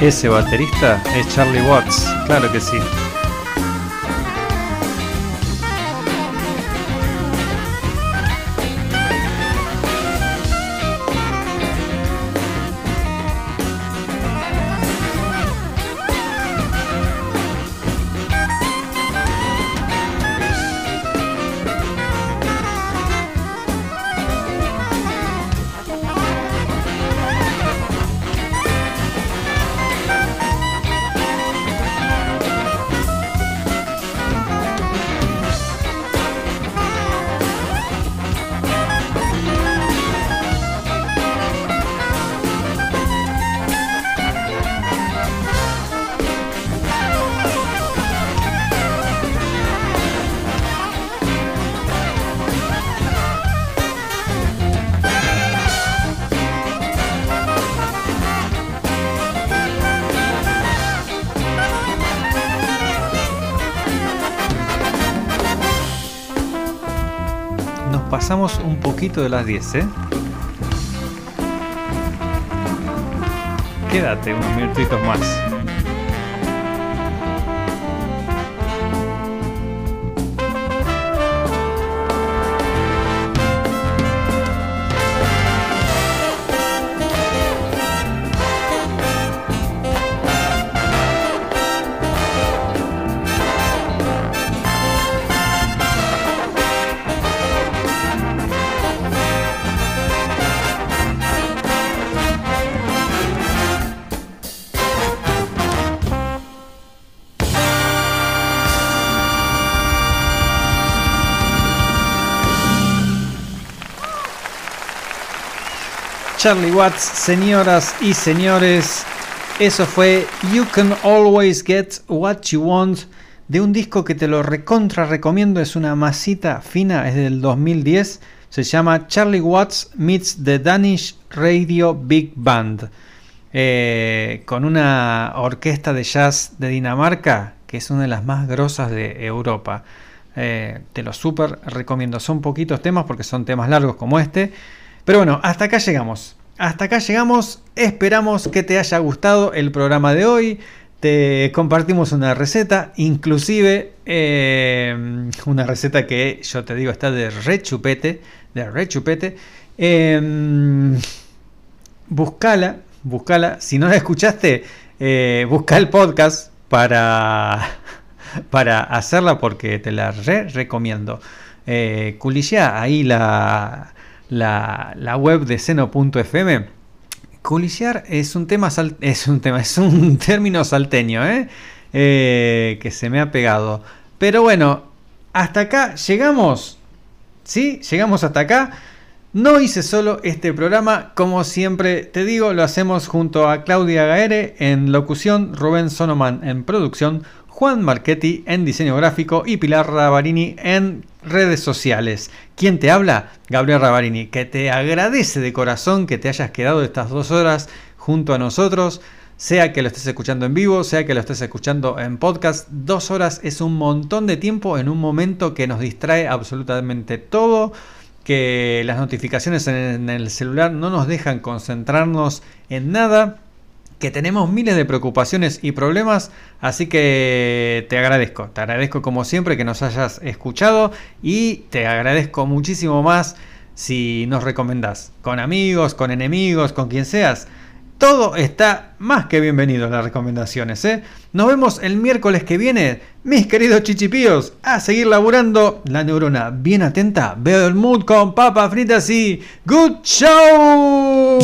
Ese baterista es Charlie Watts, claro que sí. Poquito de las 10, ¿eh? Quédate unos minutitos más. Charlie Watts, señoras y señores, eso fue You Can Always Get What You Want de un disco que te lo recontra recomiendo, es una masita fina, es del 2010, se llama Charlie Watts Meets the Danish Radio Big Band, eh, con una orquesta de jazz de Dinamarca que es una de las más grosas de Europa. Eh, te lo súper recomiendo. Son poquitos temas porque son temas largos como este. Pero bueno, hasta acá llegamos. Hasta acá llegamos. Esperamos que te haya gustado el programa de hoy. Te compartimos una receta, inclusive eh, una receta que yo te digo está de rechupete, de rechupete. Eh, buscala, buscala. Si no la escuchaste, eh, busca el podcast para, <laughs> para hacerla porque te la re recomiendo. Eh, ahí la, la, la web de seno.fm. Culiciar <laughs> es un tema es un tema, es un término salteño, ¿eh? Eh, que se me ha pegado. Pero bueno, hasta acá llegamos. ¿Sí? Llegamos hasta acá. No hice solo este programa, como siempre te digo, lo hacemos junto a Claudia Gaere en locución, Rubén Sonoman en producción, Juan Marchetti en diseño gráfico y Pilar Ravarini en redes sociales. ¿Quién te habla? Gabriel Ravarini, que te agradece de corazón que te hayas quedado estas dos horas junto a nosotros. Sea que lo estés escuchando en vivo, sea que lo estés escuchando en podcast, dos horas es un montón de tiempo en un momento que nos distrae absolutamente todo que las notificaciones en el celular no nos dejan concentrarnos en nada, que tenemos miles de preocupaciones y problemas, así que te agradezco, te agradezco como siempre que nos hayas escuchado y te agradezco muchísimo más si nos recomendás, con amigos, con enemigos, con quien seas. Todo está más que bienvenido en las recomendaciones, ¿eh? Nos vemos el miércoles que viene, mis queridos chichipíos, a seguir laburando la neurona bien atenta. Veo el mood con papas fritas y good show.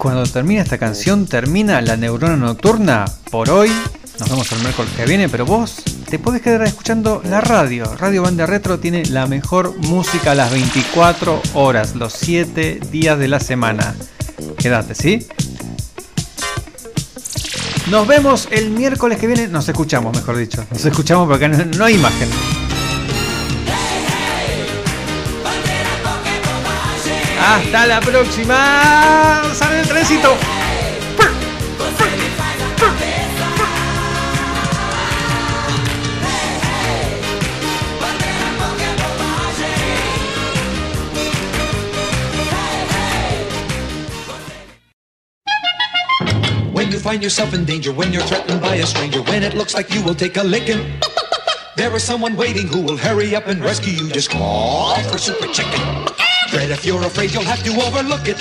Cuando termina esta canción, termina la neurona nocturna por hoy. Nos vemos el miércoles que viene, pero vos te podés quedar escuchando la radio. Radio Banda Retro tiene la mejor música a las 24 horas, los 7 días de la semana. Quédate, ¿sí? Nos vemos el miércoles que viene. Nos escuchamos, mejor dicho. Nos escuchamos porque no, no hay imagen. Hasta la próxima. Sale el trencito. When you find yourself in danger, when you're threatened by a stranger, when it looks like you will take a licking, <laughs> there is someone waiting who will hurry up and rescue you. Just call for Super Chicken. Fred, if you're afraid, you'll have to overlook it.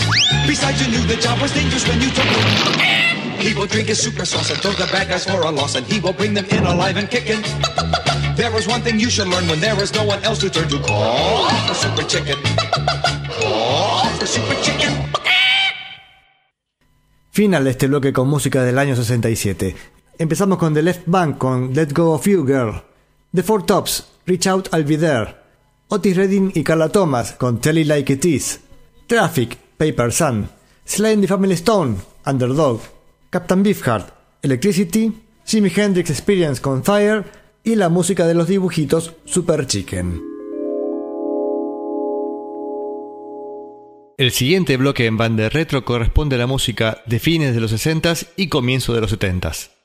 Besides, you knew the job was dangerous when you took it. He will drink his super sauce throw the bad guys for a loss, and he will bring them in alive and kicking. There is one thing you should learn when there is no one else to turn to. Call Super Chicken. Call Super Chicken. Final de este bloque con música del año 67. Empezamos con The Left Bank con Let Go of You Girl. The Four Tops, Reach Out I'll Be There. Otis Redding y Carla Thomas con Tell It Like It Is. Traffic, Paper Sun. Sly and the Family Stone, Underdog. Captain Beefheart, Electricity. Jimi Hendrix Experience con Fire. Y la música de los dibujitos Super Chicken. El siguiente bloque en banda retro corresponde a la música de fines de los 60s y comienzo de los 70s.